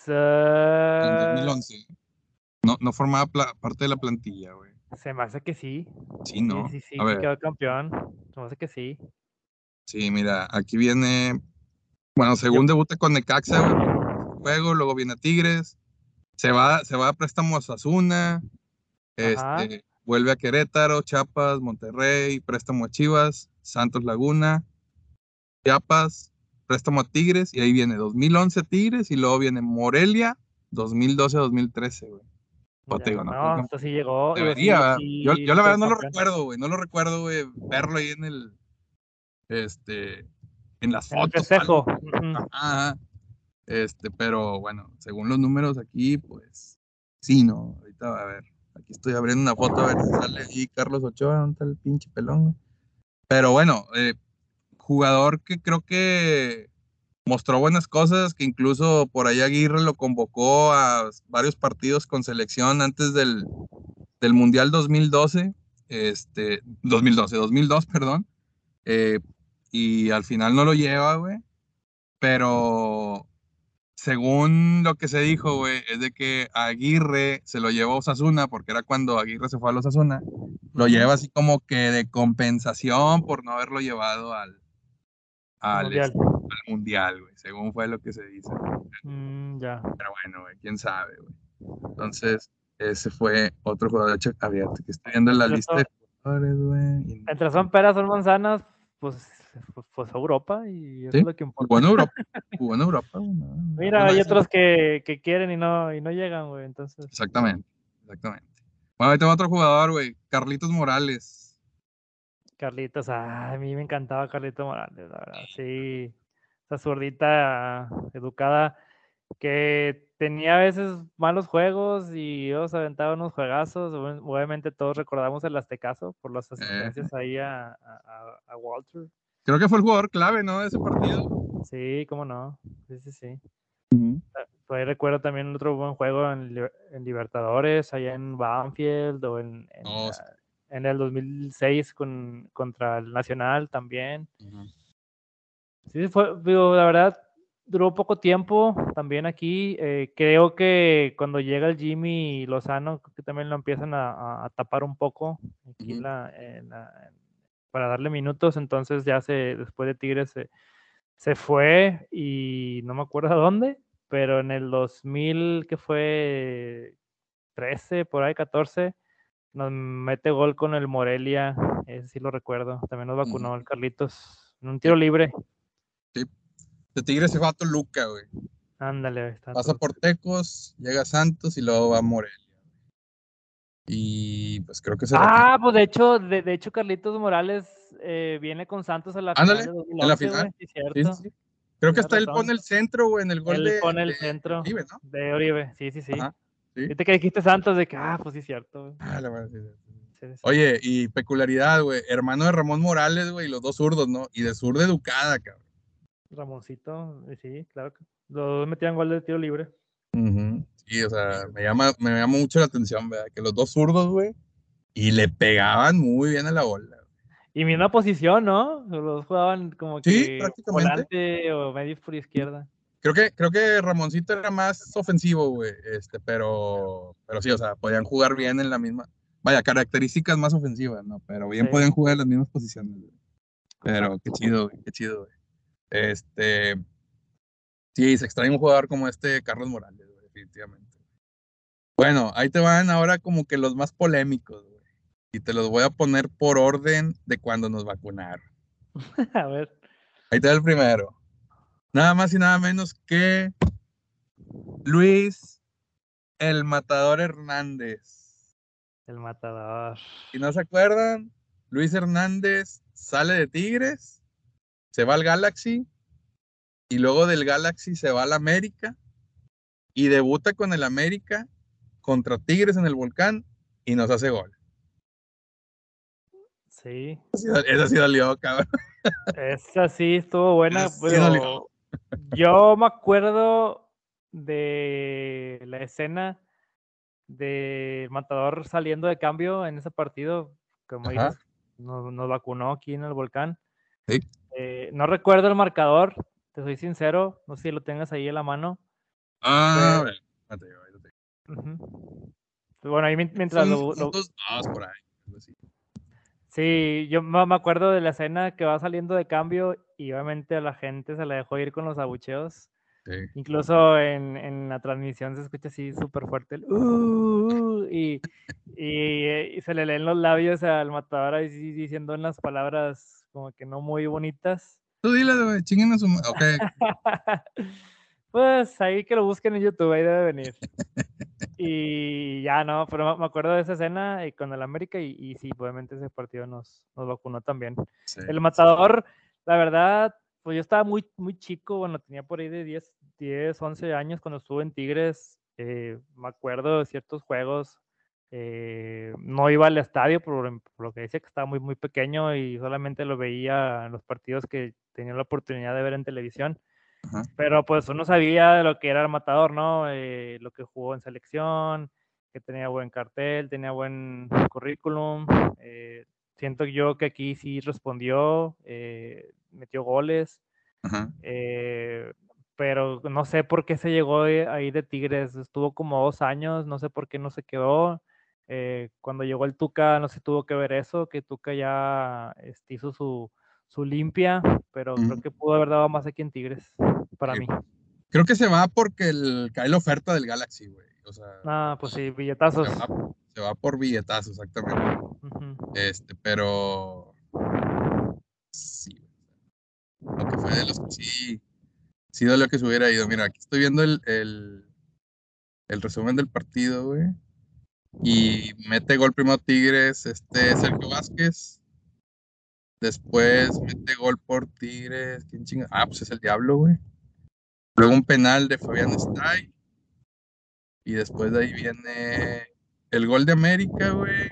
En 2011. No, no formaba parte de la plantilla, güey. Se me hace que sí. Sí, ¿no? Sí, sí, sí, quedó campeón. Se me hace que sí. Sí, mira, aquí viene. Bueno, según debuta con Necaxa, juego, luego viene Tigres. Se va, se va a préstamos a Zuna. Este, vuelve a Querétaro, Chiapas, Monterrey, préstamo a Chivas, Santos Laguna, Chiapas, préstamo a Tigres, y ahí viene 2011 Tigres, y luego viene Morelia, 2012-2013, güey. Te digo, no, no, esto sí llegó. debería, sí, yo, yo la verdad no lo recuerdo, güey. No lo recuerdo, güey. Verlo ahí en el. Este. En las En el fotos. ujú. Ajá. Este, pero bueno, según los números aquí, pues. Sí, no. Ahorita a ver. Aquí estoy abriendo una foto a ver si sale ahí Carlos Ochoa, ¿dónde está el pinche pelón? güey? Pero bueno, eh, jugador que creo que mostró buenas cosas, que incluso por ahí Aguirre lo convocó a varios partidos con selección antes del, del Mundial 2012, este, 2012, 2002, perdón, eh, y al final no lo lleva, güey, pero según lo que se dijo, güey, es de que Aguirre se lo llevó a Osasuna, porque era cuando Aguirre se fue a los Osasuna, lo lleva así como que de compensación por no haberlo llevado al, al, este, al mundial, güey, según fue lo que se dice. Mm, ya. Pero bueno, güey, quién sabe, güey. Entonces, ese fue otro jugador. De hecho, había que estoy viendo la lista de jugadores, güey. y- Entre son peras, son manzanas, pues, pues, pues Europa y eso Sí, es lo que importa. Jugó en Europa. Jugó en Europa, no, Mira, hay otros que, que quieren y no, y no llegan, güey. Entonces, Exactamente, exactamente. Bueno, ahí tengo otro jugador, güey. Carlitos Morales. Carlitos, ah, a mí me encantaba Carlitos Morales, la verdad. Sí, esa zurdita educada que tenía a veces malos juegos y ellos aventaban unos juegazos. Ob- Obviamente todos recordamos el Aztecaso por las asistencias ahí a, a- a- a Walter. Creo que fue el jugador clave, ¿no? De ese partido. Sí, cómo no. Sí, sí, sí. Por ahí recuerdo también otro buen juego en, en Libertadores, allá en Banfield o en, en, Oh, la- sí. en el 2006 con, contra el Nacional también. Sí, fue, digo, la verdad, duró poco tiempo también aquí. eh, creo que cuando llega el Jimmy Lozano, creo que también lo empiezan a, tapar un poco aquí la- la- para darle minutos. Entonces ya se, después de Tigres se, se fue y no me acuerdo a dónde, pero en el 2000, que fue 13, por ahí 14, nos mete gol con el Morelia, ese sí lo recuerdo. También nos vacunó el Carlitos en un tiro libre. De Tigres se va a Toluca, güey. Ándale, está Pasa por Tecos, llega a Santos y luego va a Morelia. Y pues creo que se Ah, pues de hecho, de, de hecho Carlitos Morales eh, viene con Santos a la Ándale, final de en la 2011, final. sí, Sí, sí. Creo que hasta él pone el centro, güey, en el gol Él de. pone el de- centro. de Oribe, ¿no? De Oribe, sí, sí, sí. Ajá. Viste que dijiste Santos de que, ah, pues sí, cierto. güey. Ah, la sí, sí. Oye, y peculiaridad, güey. Hermano de Ramón Morales, güey, y los dos zurdos, ¿no? Y de zurda educada, cabrón. Ramoncito, sí, claro. que Los dos metían gol de tiro libre. Sí, o sea, me llama, me llama mucho la atención, ¿verdad? Que los dos zurdos, güey, y le pegaban muy bien a la bola. Y misma posición, ¿no? Los dos jugaban como Sí, que volante o medio por izquierda. Creo que, creo que Ramoncito era más ofensivo, güey, este, pero, pero sí, o sea, podían jugar bien en la misma, vaya, características más ofensivas, ¿no? Pero bien Sí. podían jugar en las mismas posiciones, güey. Pero qué chido, güey, qué chido, güey. Este, sí, se extraña un jugador como este Carlos Morales, güey, definitivamente. Bueno, ahí te van ahora como que los más polémicos, güey. Y te los voy a poner por orden de cuando nos vacunaron. A ver. Ahí te va el primero. Nada más y nada menos que Luis el Matador Hernández. El matador. Si no se acuerdan, Luis Hernández sale de Tigres, se va al Galaxy y luego del Galaxy se va al América y debuta con el América contra Tigres en el Volcán y nos hace gol. Sí. Esa sí- dolió, cabrón. Esa sí estuvo buena, Esa pero yo me acuerdo de la escena de Matador saliendo de cambio en ese partido, como dices, nos, nos vacunó aquí en el volcán. Sí. Eh, no recuerdo el marcador, te soy sincero, no sé si lo tengas ahí en la mano. Ah, ahí te digo, ahí. Bueno, ahí mien- mientras Son lo, lo- dos, dos por ahí. algo así. Sí, yo me acuerdo de la escena que va saliendo de cambio y obviamente a la gente se la dejó ir con los abucheos. Sí. Incluso en, en la transmisión se escucha así súper fuerte el "Uh, uh", y, y, eh, y se le leen los labios al matador diciendo unas palabras como que no muy bonitas. Tú dile, güey, chinguen a su ma- Ok, pues ahí que lo busquen en YouTube, ahí debe venir. y ya no, pero me acuerdo de esa escena y con el América y, y, sí, obviamente ese partido nos, nos vacunó también. El matador, la verdad, pues yo estaba muy, muy chico, bueno, tenía por ahí de 10, 10 11 años cuando estuve en Tigres, eh, me acuerdo de ciertos juegos, eh, no iba al estadio por, lo que decía que estaba muy, muy pequeño y solamente lo veía en los partidos que tenía la oportunidad de ver en televisión. Pero pues uno sabía de lo que era el matador, ¿no? Eh, lo que jugó en selección, que tenía buen cartel, tenía buen currículum. Eh, siento yo que aquí sí respondió, eh, metió goles. pero no sé por qué se llegó ahí de Tigres. Estuvo como dos años, no sé por qué no se quedó. Cuando llegó el Tuca, no se tuvo que ver eso, que Tuca ya este, hizo su, su limpia, pero creo que pudo haber dado más aquí en Tigres, para mí. Creo que se va porque el, cae la oferta del Galaxy, güey. O sea, ah, pues sí, billetazos. Se va, por billetazos, exactamente. Este, pero. Sí. Lo que fue de los que sí. Sí lo que se hubiera ido. Mira, aquí estoy viendo el, el, el resumen del partido, güey. Y mete gol primero Tigres, este Sergio Vázquez, Después mete gol por Tigres. ¿Quién chinga? Ah, pues es el Diablo, güey. Luego un penal de Fabián Stay. Y después de ahí viene el gol de América, güey.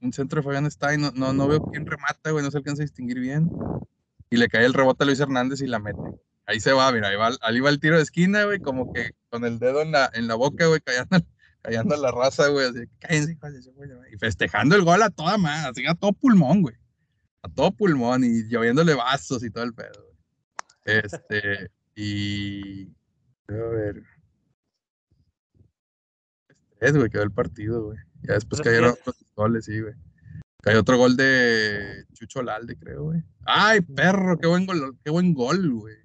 Un centro de Fabián Stay. No, no, no veo quién remata, güey. No se alcanza a distinguir bien. Y le cae el rebote a Luis Hernández y la mete. Ahí se va, mira. Ahí va, ahí va el tiro de esquina, güey. Como que con el dedo en la, en la boca, güey. Callando, callando a la raza, güey. Así, cállense, Y festejando el gol a toda madre. Así a todo pulmón, güey a todo pulmón y lloviéndole vasos y todo el pedo. Este, y. A ver. Es, güey, quedó el partido, güey. Ya después cayeron otros goles, sí, güey. Cayó otro gol de Chucho Lalde, creo, güey. ¡Ay, perro! ¡Qué buen gol, qué buen gol, güey!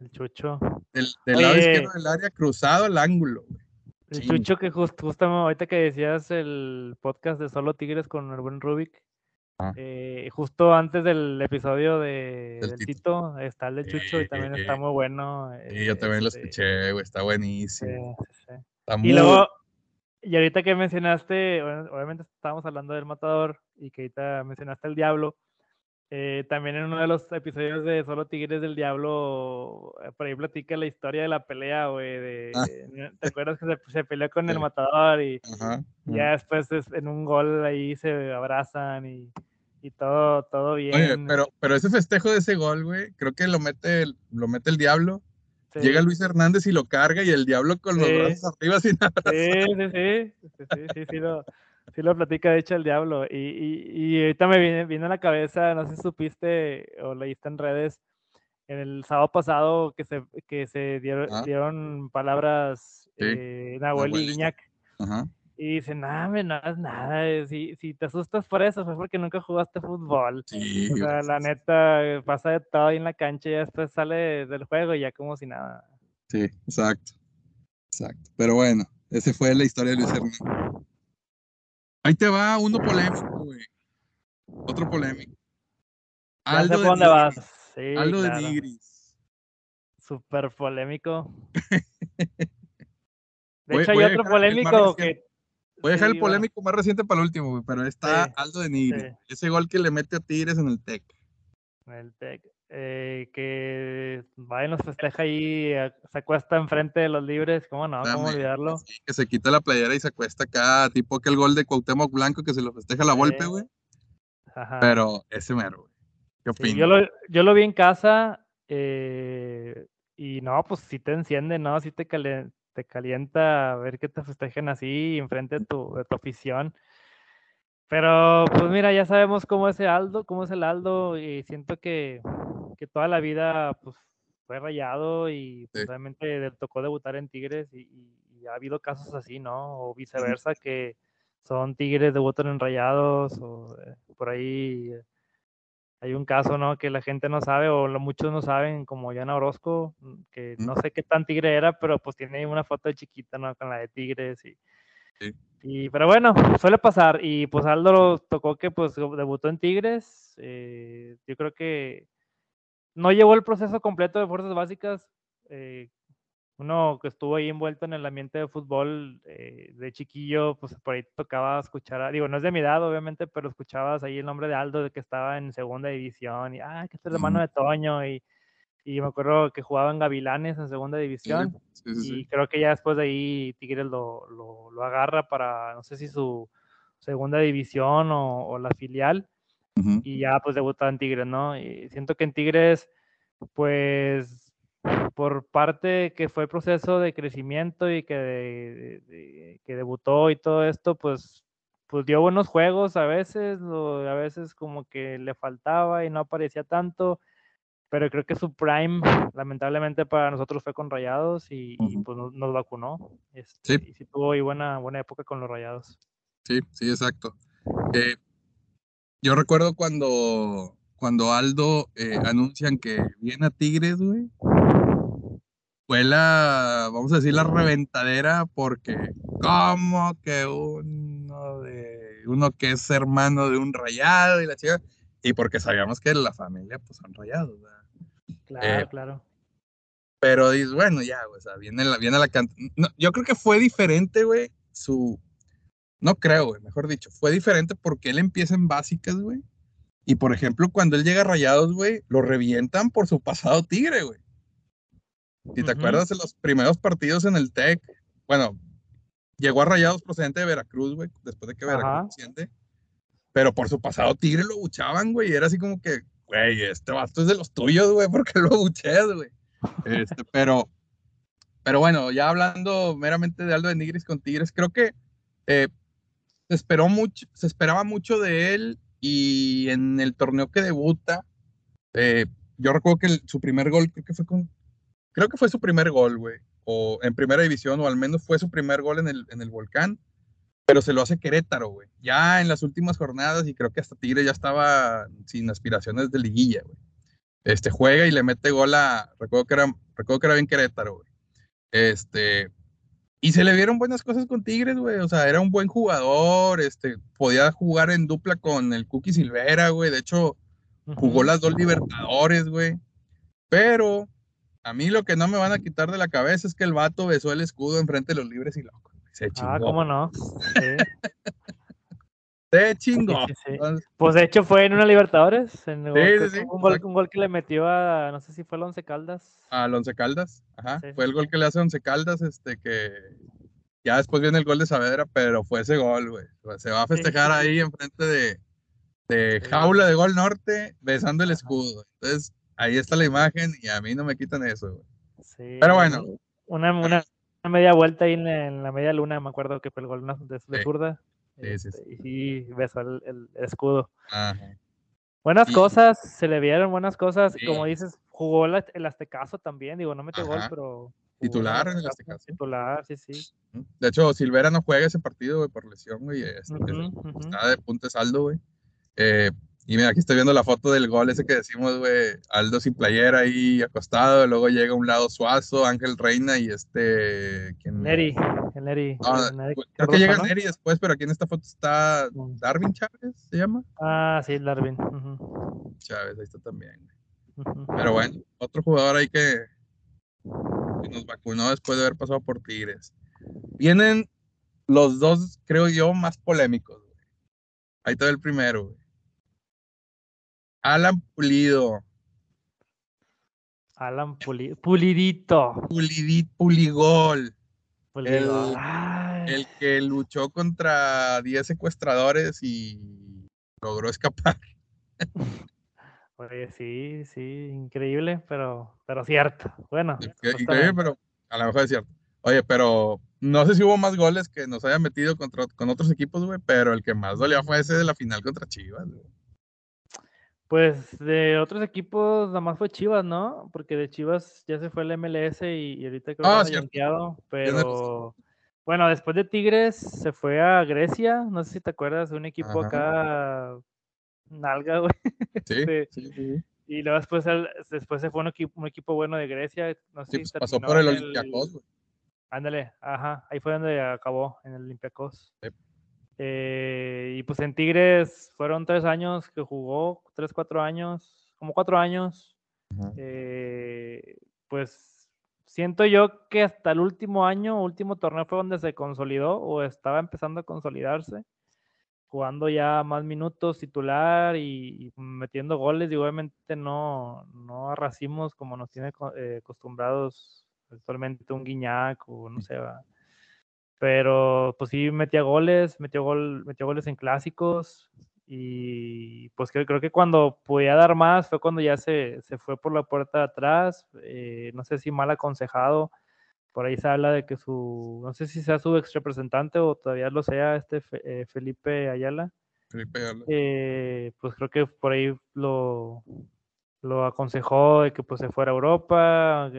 El Chucho. Del, lado izquierdo del área, cruzado al ángulo, güey. El Chucho que justo ahorita que decías el podcast de Solo Tigres con el buen Rubik, Ah. Eh, justo antes del episodio de, del Tito. está el de Chucho y también está muy bueno. Y yo también lo este escuché, güey, está buenísimo. y luego, y ahorita que mencionaste, obviamente estábamos hablando del matador y que ahorita mencionaste el diablo. Eh, también en uno de los episodios de Solo Tigres del Diablo, eh, por ahí platica la historia de la pelea, güey. De, ah. ¿Te acuerdas que se, peleó con el matador y ya después en un gol ahí se abrazan y y todo, todo bien. Oye, pero, pero ese festejo de ese gol, güey, creo que lo mete el, lo mete el diablo. Llega Luis Hernández y lo carga y el diablo con los brazos arriba sin abrazar. Sí, sí, sí, sí, sí, sí, sí, lo, sí lo platica de hecho el diablo. Y, y, y ahorita me viene, viene, a la cabeza, no sé si supiste o leíste en redes, en el sábado pasado que se, que se dieron, ah. dieron palabras eh, Nahuel y Iñak. Ajá. Y dicen, no, no es nada. Eh, si, si te asustas por eso, fue porque nunca jugaste fútbol. Sí, o sea, la neta, pasa de todo ahí en la cancha y después sale del juego y ya como si nada. Sí, exacto. Exacto. Pero bueno, esa fue la historia de Luis Hernández. Ahí te va uno polémico, güey. Otro polémico. Aldo de dónde vas. Sí, Aldo de Nigris. Súper polémico. De hecho, hay otro polémico que Voy a dejar el polémico más reciente para el último, pero está Aldo de Nigri. Ese gol que le mete a Tigres en el TEC. En el TEC. Eh, que va y nos festeja ahí, se acuesta enfrente de los libres, ¿cómo no? ¿Cómo olvidarlo? que se quita la playera y se acuesta acá, tipo que el gol de Cuauhtémoc Blanco que se lo festeja la golpe, güey. Pero ese mero, güey. ¿Qué opinas? yo, lo, yo, lo, vi en casa eh, y no, pues sí te enciende, ¿no? Sí te, calienta te calienta ver que te festejen así enfrente de tu, de tu afición. Pero pues mira, ya sabemos cómo es el Aldo, cómo es el Aldo y siento que, que toda la vida pues fue rayado y pues, realmente le tocó debutar en Tigres y, ha habido casos así, ¿no? O viceversa, que son Tigres, debutan en Rayados o eh, por ahí hay un caso, ¿no? Que la gente no sabe o muchos no saben, como Yana Orozco, mm, que no sé qué tan tigre era, pero pues tiene una foto de chiquita, ¿no? Con la de tigres y... Y, pero bueno, suele pasar. Y pues Aldo tocó que pues debutó en Tigres. Eh, yo creo que no llevó el proceso completo de fuerzas básicas. Eh, uno que estuvo ahí envuelto en el ambiente de fútbol eh, de chiquillo, pues por ahí tocaba escuchar, digo, no es de mi edad, obviamente, pero escuchabas ahí el nombre de Aldo de que estaba en segunda división y, ah, que este es el hermano de Toño y, y me acuerdo que jugaba en Gavilanes en segunda división y creo que ya después de ahí Tigres lo, lo, lo, agarra para, no sé si su segunda división o, o la filial y ya pues debutaba en Tigres, ¿no? Y siento que en Tigres, pues por parte que fue el proceso de crecimiento y que, que debutó y todo esto, pues, pues dio buenos juegos a veces, a veces como que le faltaba y no aparecía tanto, pero creo que su prime, lamentablemente para nosotros fue con Rayados y, pues nos, vacunó. Este, sí. Y sí tuvo ahí buena, buena época con los Rayados. Sí, sí, exacto. Eh, yo recuerdo cuando, cuando Aldo eh, anuncian que viene a Tigres, güey. Fue la, vamos a decir, la reventadera porque como que uno de, uno que es hermano de un rayado y la chica, y porque sabíamos que la familia pues son rayados, Claro, eh, claro. Pero dices, bueno, ya, o sea, viene la, viene la no, yo creo que fue diferente, güey, su, no creo, güey, mejor dicho, fue diferente porque él empieza en básicas, güey. Y por ejemplo, cuando él llega a Rayados, güey, lo revientan por su pasado tigre, güey. Si te acuerdas de los primeros partidos en el TEC, bueno, llegó a Rayados procedente de Veracruz, güey, después de que Veracruz asciende. Pero por su pasado Tigre lo buchaban, güey, y era así como que, güey, este vasto es de los tuyos, güey, porque lo bucheas, güey. Este, pero, pero bueno, ya hablando meramente de Aldo de Nigris con Tigres, creo que eh, se esperó mucho, se esperaba mucho de él y en el torneo que debuta, eh, yo recuerdo que su primer gol creo que fue con creo que fue su primer gol, güey, o en primera división, o al menos fue su primer gol en el, en el Volcán, pero se lo hace Querétaro, güey. Ya en las últimas jornadas, y creo que hasta Tigre ya estaba sin aspiraciones de liguilla, güey. Este, juega y le mete gol a, recuerdo que era, recuerdo que era bien Querétaro, güey. Este, y se le vieron buenas cosas con Tigres, güey. O sea, era un buen jugador, este, podía jugar en dupla con el Cookie Silvera, güey. De hecho, jugó las dos Libertadores, güey. Pero a mí lo que no me van a quitar de la cabeza es que el vato besó el escudo enfrente de los libres y locos. Se chingó. Ah, ¿cómo no? Se chingó. pues de hecho fue en una Libertadores. En un, gol, que le metió a, no sé si fue el Once Caldas. Al Once Caldas, ajá. fue el gol que le hace a Once Caldas, este que ya después viene el gol de Saavedra, pero fue ese gol, güey. Se va a festejar ahí enfrente de, de Jaula de Gol Norte besando el escudo. Entonces, ahí está la imagen y a mí no me quitan eso, Sí, Pero bueno. Una, una, media vuelta ahí en la, media luna, me acuerdo que fue el gol de, de zurda. Sí, sí, este, Y besó el, escudo. Buenas cosas, se le vieron buenas cosas. Como dices, jugó el, Aztecaso también. Digo, no metió gol, pero. Titular en el Aztecaso. Titular, sí, sí. De hecho, Silvera no juega ese partido, güey, por lesión, güey. Está de punte saldo, güey. Eh, y mira, aquí estoy viendo la foto del gol ese que decimos, güey, Aldo sin playera ahí acostado, luego llega a un lado Suazo, Ángel Reina y este... ¿quién? Neri, el Neri. creo que llega Neri después, pero aquí en esta foto está mm. Darwin Chávez, ¿se llama? Ah, sí, Darwin. Chávez, ahí está también. Pero bueno, otro jugador ahí que, que nos vacunó después de haber pasado por Tigres. Vienen los dos, creo yo, más polémicos. Güey. Ahí está el primero, güey. Alan Pulido. Alan Pulido. Pulidito. Pulidito, Puligol. El, que luchó contra 10 secuestradores y logró escapar. Oye, sí, sí, increíble, pero, pero cierto. Bueno. Increíble, pero a lo mejor es cierto. Oye, pero no sé si hubo más goles que nos hayan metido contra, con otros equipos, güey, pero el que más dolió fue ese de la final contra Chivas, güey. Pues de otros equipos nada más fue Chivas, ¿no? Porque de Chivas ya se fue el MLS y, ahorita creo que ah, ha pero bueno, después de Tigres se fue a Grecia, no sé si te acuerdas, de un equipo acá nalga, güey. Sí, sí, sí, Y luego después, después se fue un equipo, un equipo bueno de Grecia, no sé si pues pasó por el Olympiacos, güey. Ándale, ajá, ahí fue donde acabó, en el Olympiacos. Sí. Eh, y pues en Tigres fueron tres años que jugó, tres, cuatro años, como cuatro años. Eh, pues siento yo que hasta el último año, último torneo fue donde se consolidó o estaba empezando a consolidarse, jugando ya más minutos titular y, metiendo goles. Y obviamente no, no arracimos como nos tiene eh, acostumbrados actualmente un Guiñac o no sé, pero pues sí metía goles, metió, gol, metió goles en clásicos y pues creo, creo que cuando podía dar más fue cuando ya se, se fue por la puerta de atrás, eh, no sé si mal aconsejado, por ahí se habla de que su, no sé si sea su ex representante o todavía lo sea este eh, Felipe Ayala. Felipe Ayala. Eh, pues creo que por ahí lo, lo aconsejó de que pues se fuera a Europa,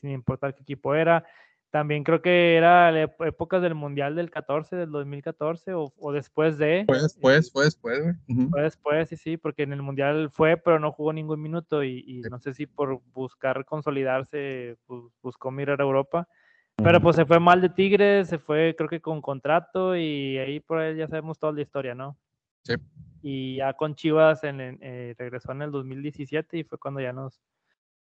sin importar qué equipo era. También creo que era la épocas del Mundial del 14, del 2014, o, o después de. Fue después, fue después, güey. Fue después, sí, sí, porque en el Mundial fue, pero no jugó ningún minuto y, no sé si por buscar consolidarse buscó mirar a Europa. Pero pues se fue mal de Tigres, se fue creo que con contrato y ahí por ahí ya sabemos toda la historia, ¿no? Sí. Y ya con Chivas en, eh, regresó en el 2017 y fue cuando ya nos,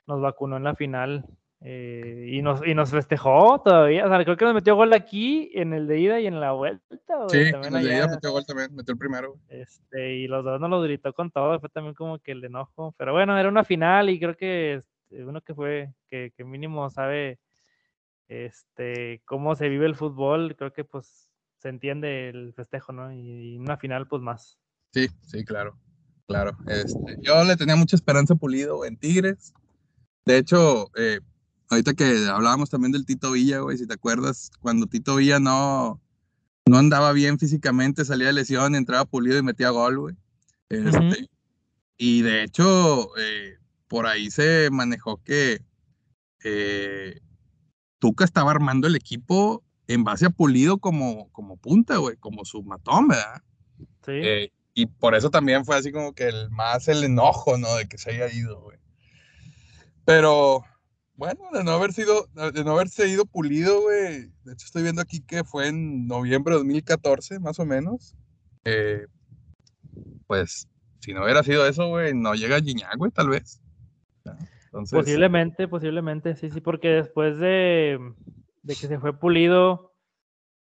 nos vacunó en la final eh, y, nos, y nos festejó todavía. O sea, creo que nos metió gol aquí, en el de ida y en la vuelta. Sí, en el de ida metió gol también, metió el primero. Este, y los dos nos lo gritó con todo, fue también como que el enojo. Pero bueno, era una final y creo que este, uno que fue, que, que mínimo sabe este, cómo se vive el fútbol, creo que pues se entiende el festejo, ¿no? Y, una final, pues más. Sí, sí, claro, claro. Este, yo le tenía mucha esperanza Pulido en Tigres. De hecho, eh, ahorita que hablábamos también del Tito Villa, güey, si te acuerdas, cuando Tito Villa no, no andaba bien físicamente, salía de lesión, entraba pulido y metía gol, güey. Este, y de hecho, eh, por ahí se manejó que eh, Tuca estaba armando el equipo en base a pulido como, como punta, güey, como su matón, ¿verdad? Sí. Eh, y por eso también fue así como que el más el enojo, ¿no? De que se haya ido, güey. Pero bueno, de no haber sido, de no haberse ido pulido, güey. De hecho, estoy viendo aquí que fue en noviembre de 2014, más o menos. Eh, pues, si no hubiera sido eso, güey, no llega Gignac, güey, tal vez. Posiblemente, posiblemente, sí, sí, porque después de, que se fue pulido,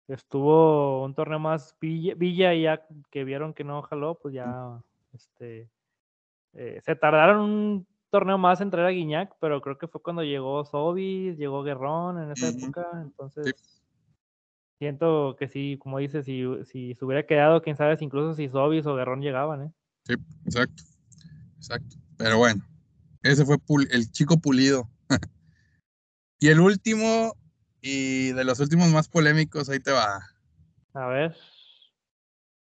estuvo un torneo más Villa, y ya que vieron que no jaló, pues ya, este, eh, se tardaron un torneo más en traer a Guiñac, pero creo que fue cuando llegó Sobis, llegó Guerrón en esa época, entonces siento que sí, como dices, si, si se hubiera quedado, quién sabe, incluso si Sobis o Guerrón llegaban, ¿eh? Sí, exacto, exacto, pero bueno, ese fue el chico pulido. y el último, y de los últimos más polémicos, ahí te va. A ver.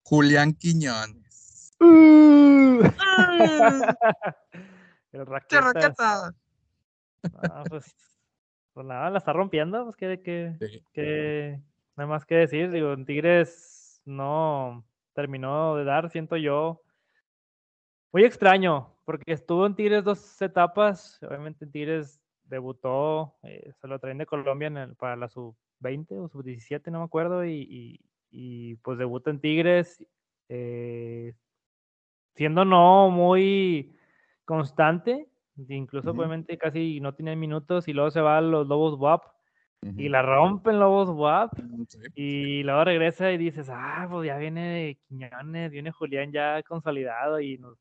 Julián Quiñones. Uh. El raqueta. Ah, pues, pues, nada, la está rompiendo, pues que, que, que nada más que decir, digo, en Tigres no terminó de dar, siento yo, muy extraño, porque estuvo en Tigres dos etapas, obviamente en Tigres debutó, eh, se lo traen de Colombia para la sub-20 o sub-17, no me acuerdo, y, y, pues debuta en Tigres, eh, siendo no muy constante, incluso obviamente casi no tiene minutos y luego se va a los Lobos WAP y la rompen Lobos WAP y luego regresa y dices, ah, pues ya viene Quiñones, viene Julián ya consolidado y nos,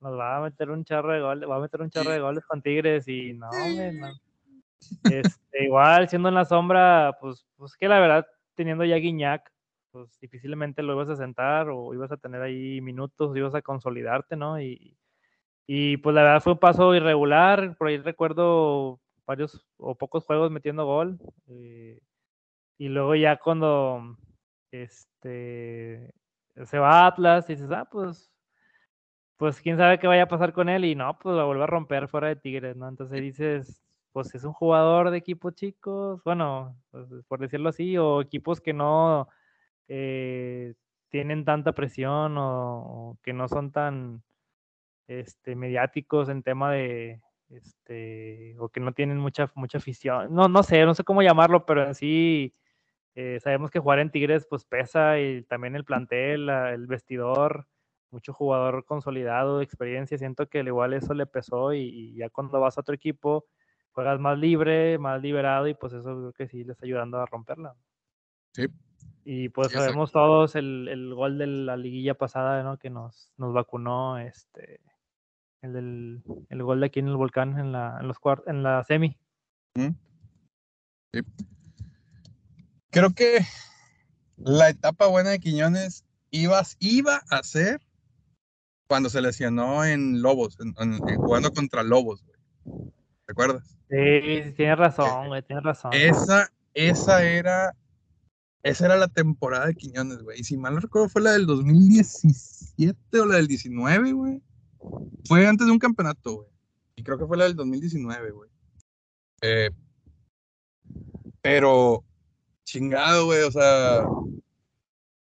nos, va a meter un charro de goles, va a meter un charro de goles con Tigres y no, Este, igual siendo en la sombra, pues, pues que la verdad, teniendo ya Guiñac, pues difícilmente lo ibas a sentar o ibas a tener ahí minutos, ibas a consolidarte, ¿no? Y, y pues la verdad fue un paso irregular, por ahí recuerdo varios o pocos juegos metiendo gol. Eh, y luego ya cuando este se va a Atlas y dices, ah, pues, pues quién sabe qué vaya a pasar con él, y no, pues la vuelve a romper fuera de Tigres, ¿no? Entonces dices, pues es un jugador de equipos chicos, bueno, pues, por decirlo así, o equipos que no eh, tienen tanta presión o que no son tan este, mediáticos en tema de, este, o que no tienen mucha, mucha afición. No, no sé, no sé cómo llamarlo, pero en sí eh, sabemos que jugar en Tigres pues pesa y también el plantel, el vestidor, mucho jugador consolidado, experiencia, siento que al igual eso le pesó y, ya cuando vas a otro equipo, juegas más libre, más liberado y pues eso creo que sí le está ayudando a romperla. Sí. Y pues sabemos todos el, el, gol de la liguilla pasada, ¿no? Que nos, nos vacunó, este, el, del, el gol de aquí en el volcán en la, en los en la semi. Sí. Creo que la etapa buena de Quiñones iba, iba a ser cuando se lesionó en Lobos, jugando contra Lobos, güey. ¿Te acuerdas? Sí, tienes razón, güey, tienes razón. Esa, esa era, esa era la temporada de Quiñones, güey. Y si mal no recuerdo fue la del 2017 o la del 19, güey. Fue antes de un campeonato, güey. Y creo que fue la del 2019, güey. Eh, pero, chingado, güey, o sea,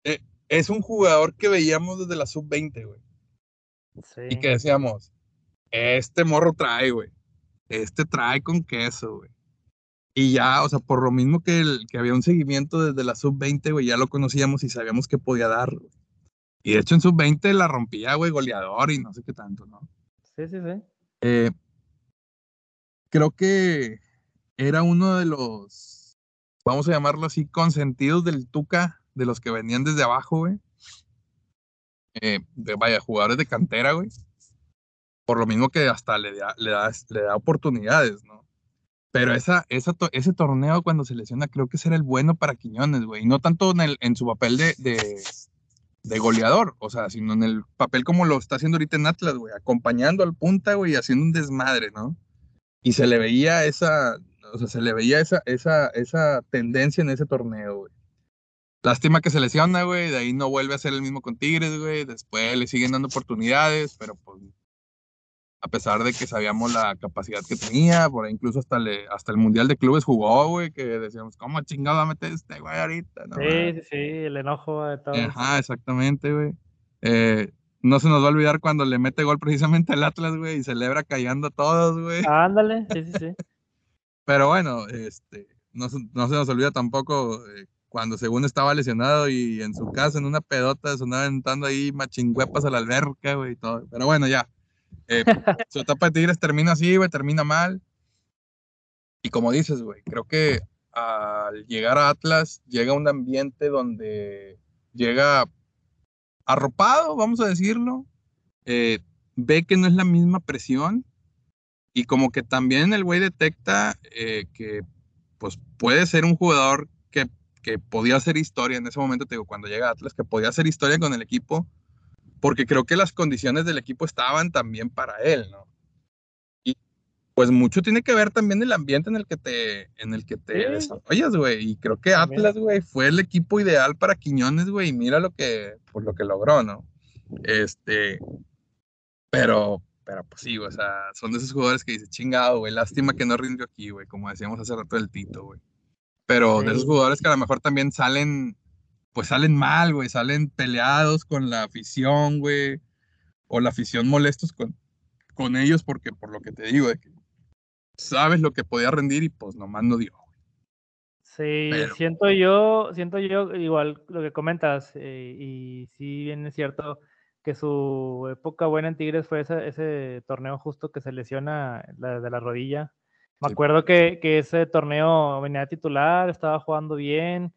eh, es un jugador que veíamos desde la sub-20, güey. Y que decíamos, este morro trae, güey. Este trae con queso, güey. Y ya, o sea, por lo mismo que, el, que había un seguimiento desde la sub-20, güey, ya lo conocíamos y sabíamos que podía dar, Y de hecho en sub-20 la rompía, güey, goleador y no sé qué tanto, ¿no? Sí, sí, sí. Eh, creo que era uno de los, vamos a llamarlo así, consentidos del Tuca, de los que venían desde abajo, güey. Eh, de, vaya, jugadores de cantera, güey. Por lo mismo que hasta le da, le da, le da oportunidades, ¿no? Pero esa, esa, ese torneo cuando se lesiona, creo que será el bueno para Quiñones, güey. Y no tanto en, el, en su papel de, de, de, goleador, o sea, sino en el papel como lo está haciendo ahorita en Atlas, güey. Acompañando al punta, güey, haciendo un desmadre, ¿no? Y se le veía esa, o sea, se le veía esa, esa, esa tendencia en ese torneo, güey. Lástima que se lesiona, güey, de ahí no vuelve a ser el mismo con Tigres, güey. Después le siguen dando oportunidades, pero pues a pesar de que sabíamos la capacidad que tenía, por ahí incluso hasta, le, hasta el Mundial de Clubes jugó, güey, que decíamos, ¿cómo chingado va a meter este güey ahorita? sí, sí, sí, el enojo de todo. Ajá, exactamente, güey. Eh, no se nos va a olvidar cuando le mete gol precisamente al Atlas, güey, y celebra callando a todos, güey. Ándale, sí, sí, sí. Pero bueno, este, no, no se nos olvida tampoco eh, cuando según estaba lesionado y en su casa en una pedota se andaba aventando ahí machingüepas a la alberca, güey, y todo. Pero bueno, ya. Eh, su etapa de Tigres termina así, güey, termina mal. Y como dices, güey, creo que al llegar a Atlas llega un ambiente donde llega arropado, vamos a decirlo. Eh, ve que no es la misma presión y como que también el güey detecta eh, que pues puede ser un jugador que, que, podía hacer historia en ese momento, te digo, cuando llega Atlas, que podía hacer historia con el equipo, porque creo que las condiciones del equipo estaban también para él, ¿no? Y pues mucho tiene que ver también el ambiente en el que te, en el que te desarrollas, güey. Y creo que Atlas, güey, fue el equipo ideal para Quiñones, güey, y mira lo que, por lo que logró, ¿no? Este, pero, pero pues sí, o sea, son de esos jugadores que dice chingado, güey, lástima que no rindió aquí, güey, como decíamos hace rato del Tito, güey. Pero de esos jugadores que a lo mejor también salen, pues salen mal, güey, salen peleados con la afición, güey, o la afición molestos con, con ellos porque, por lo que te digo, de que sabes lo que podía rendir y pues nomás no dio. Sí, siento yo, siento yo igual lo que comentas, eh, y sí bien es cierto, que su época buena en Tigres fue ese, ese torneo justo que se lesiona la, de la rodilla. Me acuerdo que, que, ese torneo venía titular, estaba jugando bien,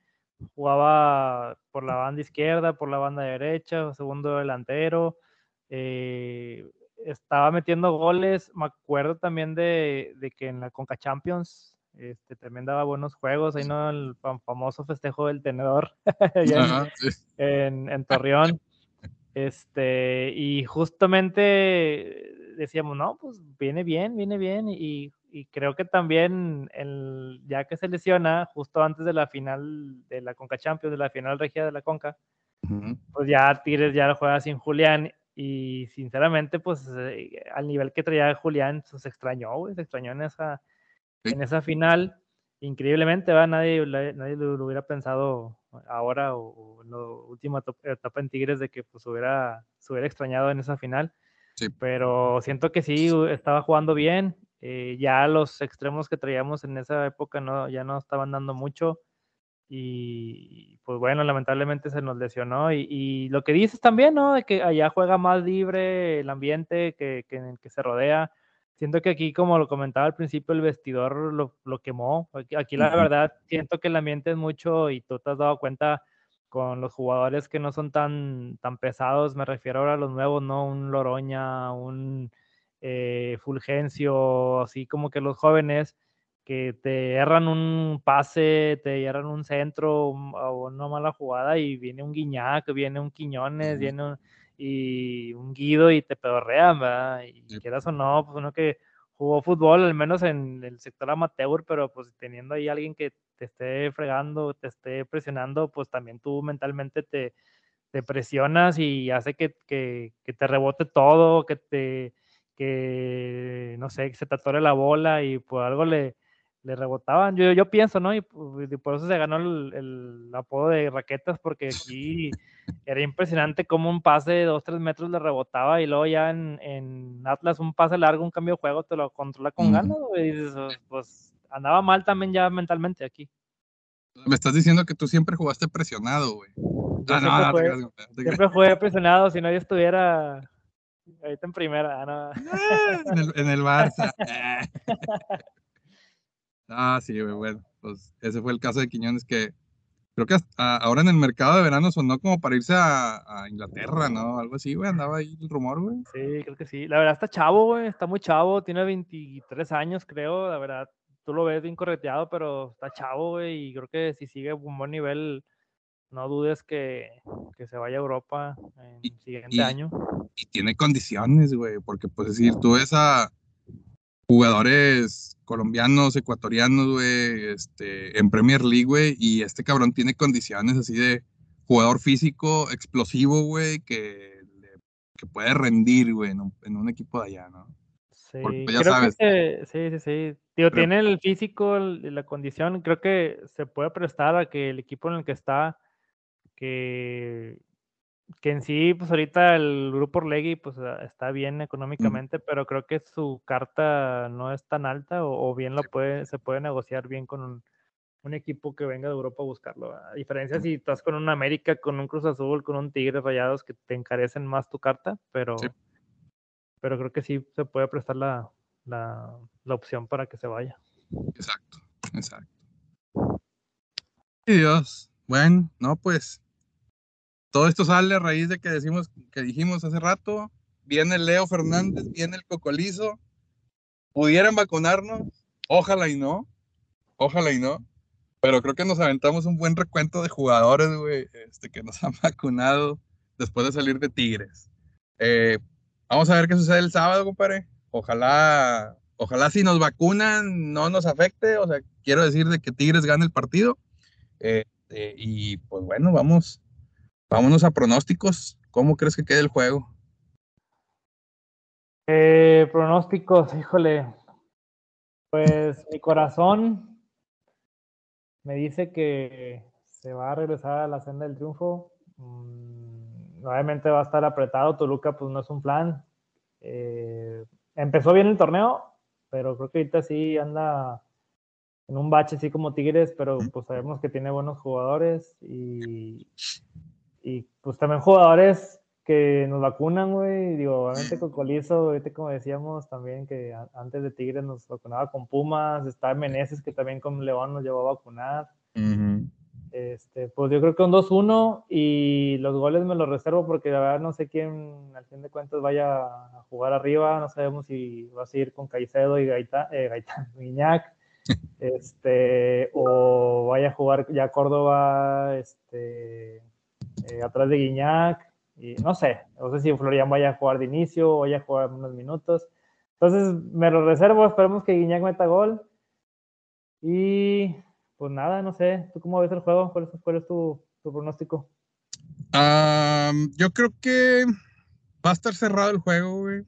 jugaba por la banda izquierda, por la banda derecha, segundo delantero, eh, estaba metiendo goles. Me acuerdo también de, de, que en la Conca Champions este, también daba buenos juegos, ahí no el famoso festejo del tenedor en, en Torreón. Este, y justamente decíamos, no, pues viene bien, viene bien, y, y creo que también, el, ya que se lesiona, justo antes de la final de la Conca Champions, de la final regia de la Conca, pues ya Tigres ya juega sin Julián, y sinceramente, pues eh, al nivel que traía Julián, pues, se extrañó, se extrañó en esa, en esa final, increíblemente, ¿va? Nadie, nadie lo hubiera pensado ahora o, en la última etapa en Tigres de que pues hubiera, se hubiera extrañado en esa final. Sí. Pero siento que sí, estaba jugando bien. Eh, ya los extremos que traíamos en esa época no, ya no estaban dando mucho. Y pues bueno, lamentablemente se nos lesionó. Y, lo que dices también, ¿no? De que allá juega más libre el ambiente que, que en el que se rodea. siento que aquí, como lo comentaba al principio, el vestidor lo, lo quemó. Aquí, la verdad, siento que el ambiente es mucho y tú te has dado cuenta con los jugadores que no son tan, tan pesados, me refiero ahora a los nuevos, ¿no? Un Loroña, un eh, Fulgencio, así como que los jóvenes que te erran un pase, te erran un centro o una mala jugada y viene un Guiñac, viene un Quiñones, viene un y un Guido y te pedorrean, ¿verdad? Y quieras o no, pues uno que jugó fútbol, al menos en el sector amateur, pero pues teniendo ahí alguien que te esté fregando, te esté presionando, pues también tú mentalmente te, te presionas y hace que, que, que, te rebote todo, que te, que, no sé, que se te atore la bola y por algo le, le rebotaban. Yo, yo pienso, ¿no? Y, por eso se ganó el, el, apodo de raquetas, porque aquí era impresionante cómo un pase de 2, 3 metros le rebotaba y luego ya en, en, Atlas un pase largo, un cambio de juego, te lo controla con ganas, y dices, pues, andaba mal también ya mentalmente aquí. Me estás diciendo que tú siempre jugaste presionado, güey. Ah, siempre, no, jugué, no, siempre jugué presionado, si no yo estuviera ahorita en primera. No. en, el, en el Barça. Ah, sí, bueno, pues ese fue el caso de Quiñones que creo que hasta ahora en el mercado de verano sonó como para irse a, Inglaterra, ¿no? Algo así, güey, andaba ahí el rumor, güey. Sí, creo que sí. La verdad está chavo, güey, está muy chavo, tiene 23 años, creo, la verdad. Tú lo ves bien correteado, pero está chavo, güey, y creo que si sigue un buen nivel, no dudes que, se vaya a Europa en el siguiente año. Y tiene condiciones, güey, porque pues decir, tú ves a jugadores colombianos, ecuatorianos, güey, este, en Premier League, güey, y este cabrón tiene condiciones así de jugador físico, explosivo, güey, que, que puede rendir, güey, en, un equipo de allá, ¿no? Sí, pues, ya sabes. Que, sí, sí, sí. Tío, tiene el físico, la condición, creo que se puede prestar a que el equipo en el que está, que que en sí, pues ahorita el grupo Orlegui pues está bien económicamente, pero creo que su carta no es tan alta o, bien lo puede, se puede negociar bien con un, equipo que venga de Europa a buscarlo. A diferencia si estás con un América, con un Cruz Azul, con un Tigre Rayados que te encarecen más tu carta, pero, pero creo que sí se puede prestar la, la, la opción para que se vaya. Exacto, exacto. Y Dios, bueno, no, pues todo esto sale a raíz de que decimos, que dijimos hace rato, viene Leo Fernández, viene el Cocolizo, pudieran vacunarnos, ojalá y no, ojalá y no, pero creo que nos aventamos un buen recuento de jugadores, güey, este, que nos han vacunado después de salir de Tigres. Eh, vamos a ver qué sucede el sábado, compadre. Ojalá, ojalá si nos vacunan no nos afecte, o sea, quiero decir de que Tigres gane el partido. Eh, eh, y pues bueno, vamos, Vámonos a pronósticos. ¿Cómo crees que quede el juego? Eh, pronósticos, híjole. Pues mi corazón me dice que se va a regresar a la senda del triunfo. Mm, obviamente va a estar apretado. Toluca, pues no es un plan. Eh, empezó bien el torneo, pero creo que ahorita sí anda en un bache así como Tigres, pero pues sabemos que tiene buenos jugadores y y pues también jugadores que nos vacunan, güey. Digo, obviamente con Colizo, ahorita como decíamos también que antes de Tigres nos vacunaba con Pumas, está Meneses que también con León nos llevó a vacunar. Este, pues yo creo que un 2-1 y los goles me los reservo porque la verdad no sé quién al fin de cuentas vaya a jugar arriba, no sabemos si va a seguir con Caicedo y Gaitán, eh, Gaitán este, o vaya a jugar ya Córdoba, este, eh, atrás de Guiñac, y no sé, no sé si Florian vaya a jugar de inicio o vaya a jugar unos minutos. Entonces me lo reservo, esperemos que Guiñac meta gol. Y pues nada, no sé, ¿tú cómo ves el juego? ¿Cuál es, tu, pronóstico? yo creo que va a estar cerrado el juego, güey.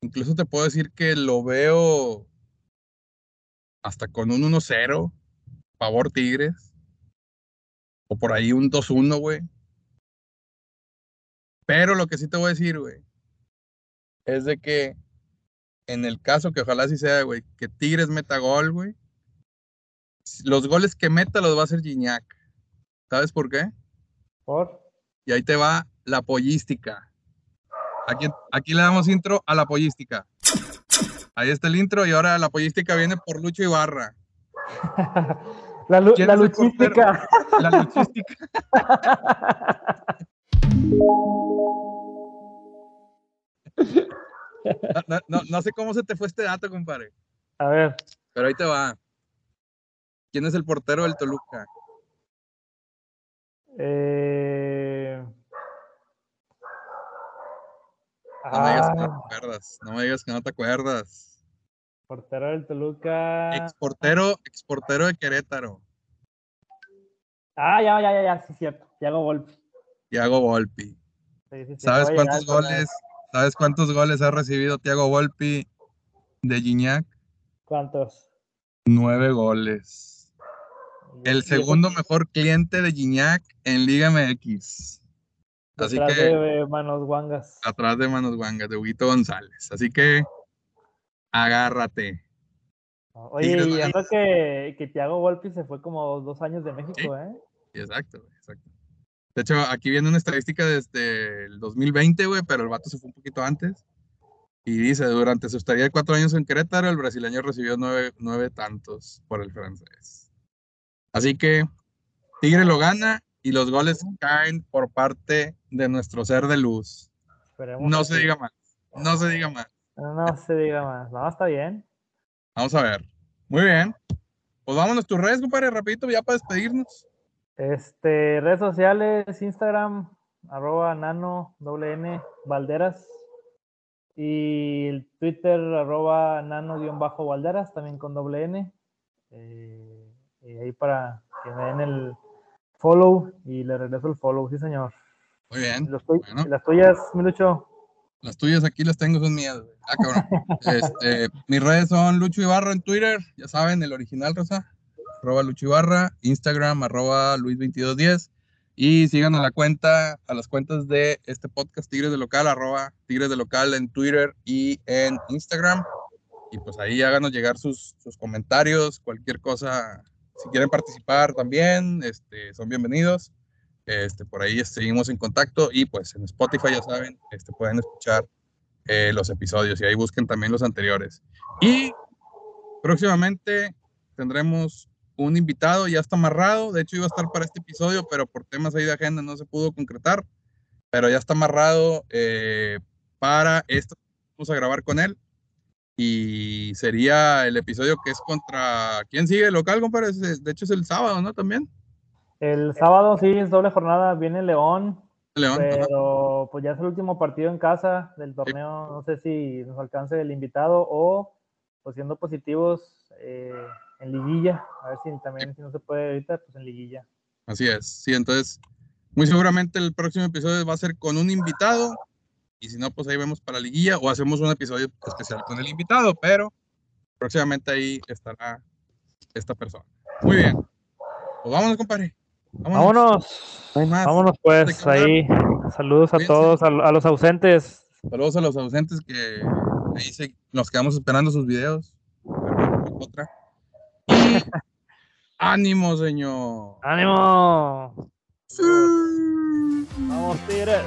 Incluso te puedo decir que lo veo hasta con un 1-0, favor Tigres o por ahí un 2-1, güey. Pero lo que sí te voy a decir, güey, es de que en el caso que ojalá sí sea, güey, que Tigres meta gol, güey, los goles que meta los va a hacer Gignac. ¿Sabes por qué? ¿Por? Y ahí te va la pollística. Aquí, aquí le damos intro a la pollística. Ahí está el intro y ahora la pollística viene por Lucho Ibarra. la, lu ¿Quién la luchística. La luchística. No, no, no, no sé cómo se te fue este dato, compadre. A ver, Pero ahí te va. ¿Quién es el portero del Toluca? eh... No me digas que no ah, te acuerdas. No me digas que no te acuerdas. Portero del Toluca. Exportero, exportero de Querétaro. Ah, ya, ya, ya, ya, sí, cierto. Thiago Volpi. Thiago Volpi. Sí, sí, sí, ¿Sabes cuántos llegar goles? ¿Sabes cuántos goles ha recibido Thiago Volpi de Gignac? ¿Cuántos? Nueve goles. El segundo mejor cliente de Gignac en Liga MX. Así que de Manos Guangas. atrás de Manos Guangas, de Huguito González. Así que agárrate. Oye, Tigres y eso que, que Thiago Volpi se fue como dos años de México, ¿eh? Exacto, exacto. De hecho, aquí viene una estadística desde el 2020, güey, pero el vato se fue un poquito antes. Y dice, durante su estadía de cuatro años en Querétaro, el brasileño recibió nueve, nueve tantos por el francés. Así que Tigre lo gana y los goles caen por parte de nuestro ser de luz. Esperemos No se sí. diga más, no se diga más. No se diga más. No, está bien. Vamos a ver. Muy bien. Pues vámonos tus redes, compadre, rapidito, ya para despedirnos. Este, redes sociales, Instagram, arroba nano, doble N, Valderas. Y el Twitter, arroba nano-valderas, también con doble N. Eh, y ahí para que me den el follow y le regreso el follow, sí señor. Muy bien. Los Bueno. Las tuyas, Milucho. Las tuyas aquí las tengo, son mías. güey. Ah, cabrón. Este, mis redes son Lucho Ibarra en Twitter, ya saben, el original, Rosa. Arroba Lucho Ibarra, Instagram, arroba Luis2210. Y sigan a la cuenta, a las cuentas de este podcast, Tigres de Local, arroba Tigres de Local en Twitter y en Instagram. Y pues ahí háganos llegar sus, sus comentarios, cualquier cosa. Si quieren participar también, este, son bienvenidos. Este, por ahí seguimos en contacto y pues en Spotify ya saben, este, pueden escuchar eh, los episodios y ahí busquen también los anteriores. Y próximamente tendremos un invitado, ya está amarrado, de hecho iba a estar para este episodio, pero por temas ahí de agenda no se pudo concretar, pero ya está amarrado eh, para esto, vamos a grabar con él y sería el episodio que es contra, ¿quién sigue local, compadre? De hecho es el sábado, ¿no? También. El sábado sí es doble jornada, viene León, León. ajá. pero pues ya es el último partido en casa del torneo. No sé si nos alcance el invitado o, pues siendo positivos, eh, en liguilla. A ver si también, si no se puede ahorita, pues en liguilla. Así es, sí, entonces muy seguramente el próximo episodio va a ser con un invitado y si no, pues ahí vemos para la liguilla o hacemos un episodio especial con el invitado, pero próximamente ahí estará esta persona. Muy bien, pues vámonos, compadre. Vámonos. Vámonos pues ahí. Saludos a Cuídense. todos, a, a los ausentes. Saludos a los ausentes que ahí se- nos quedamos esperando sus videos. Otra. Y ánimo, señor. ¡Ánimo! Sí. Vamos, Tigres.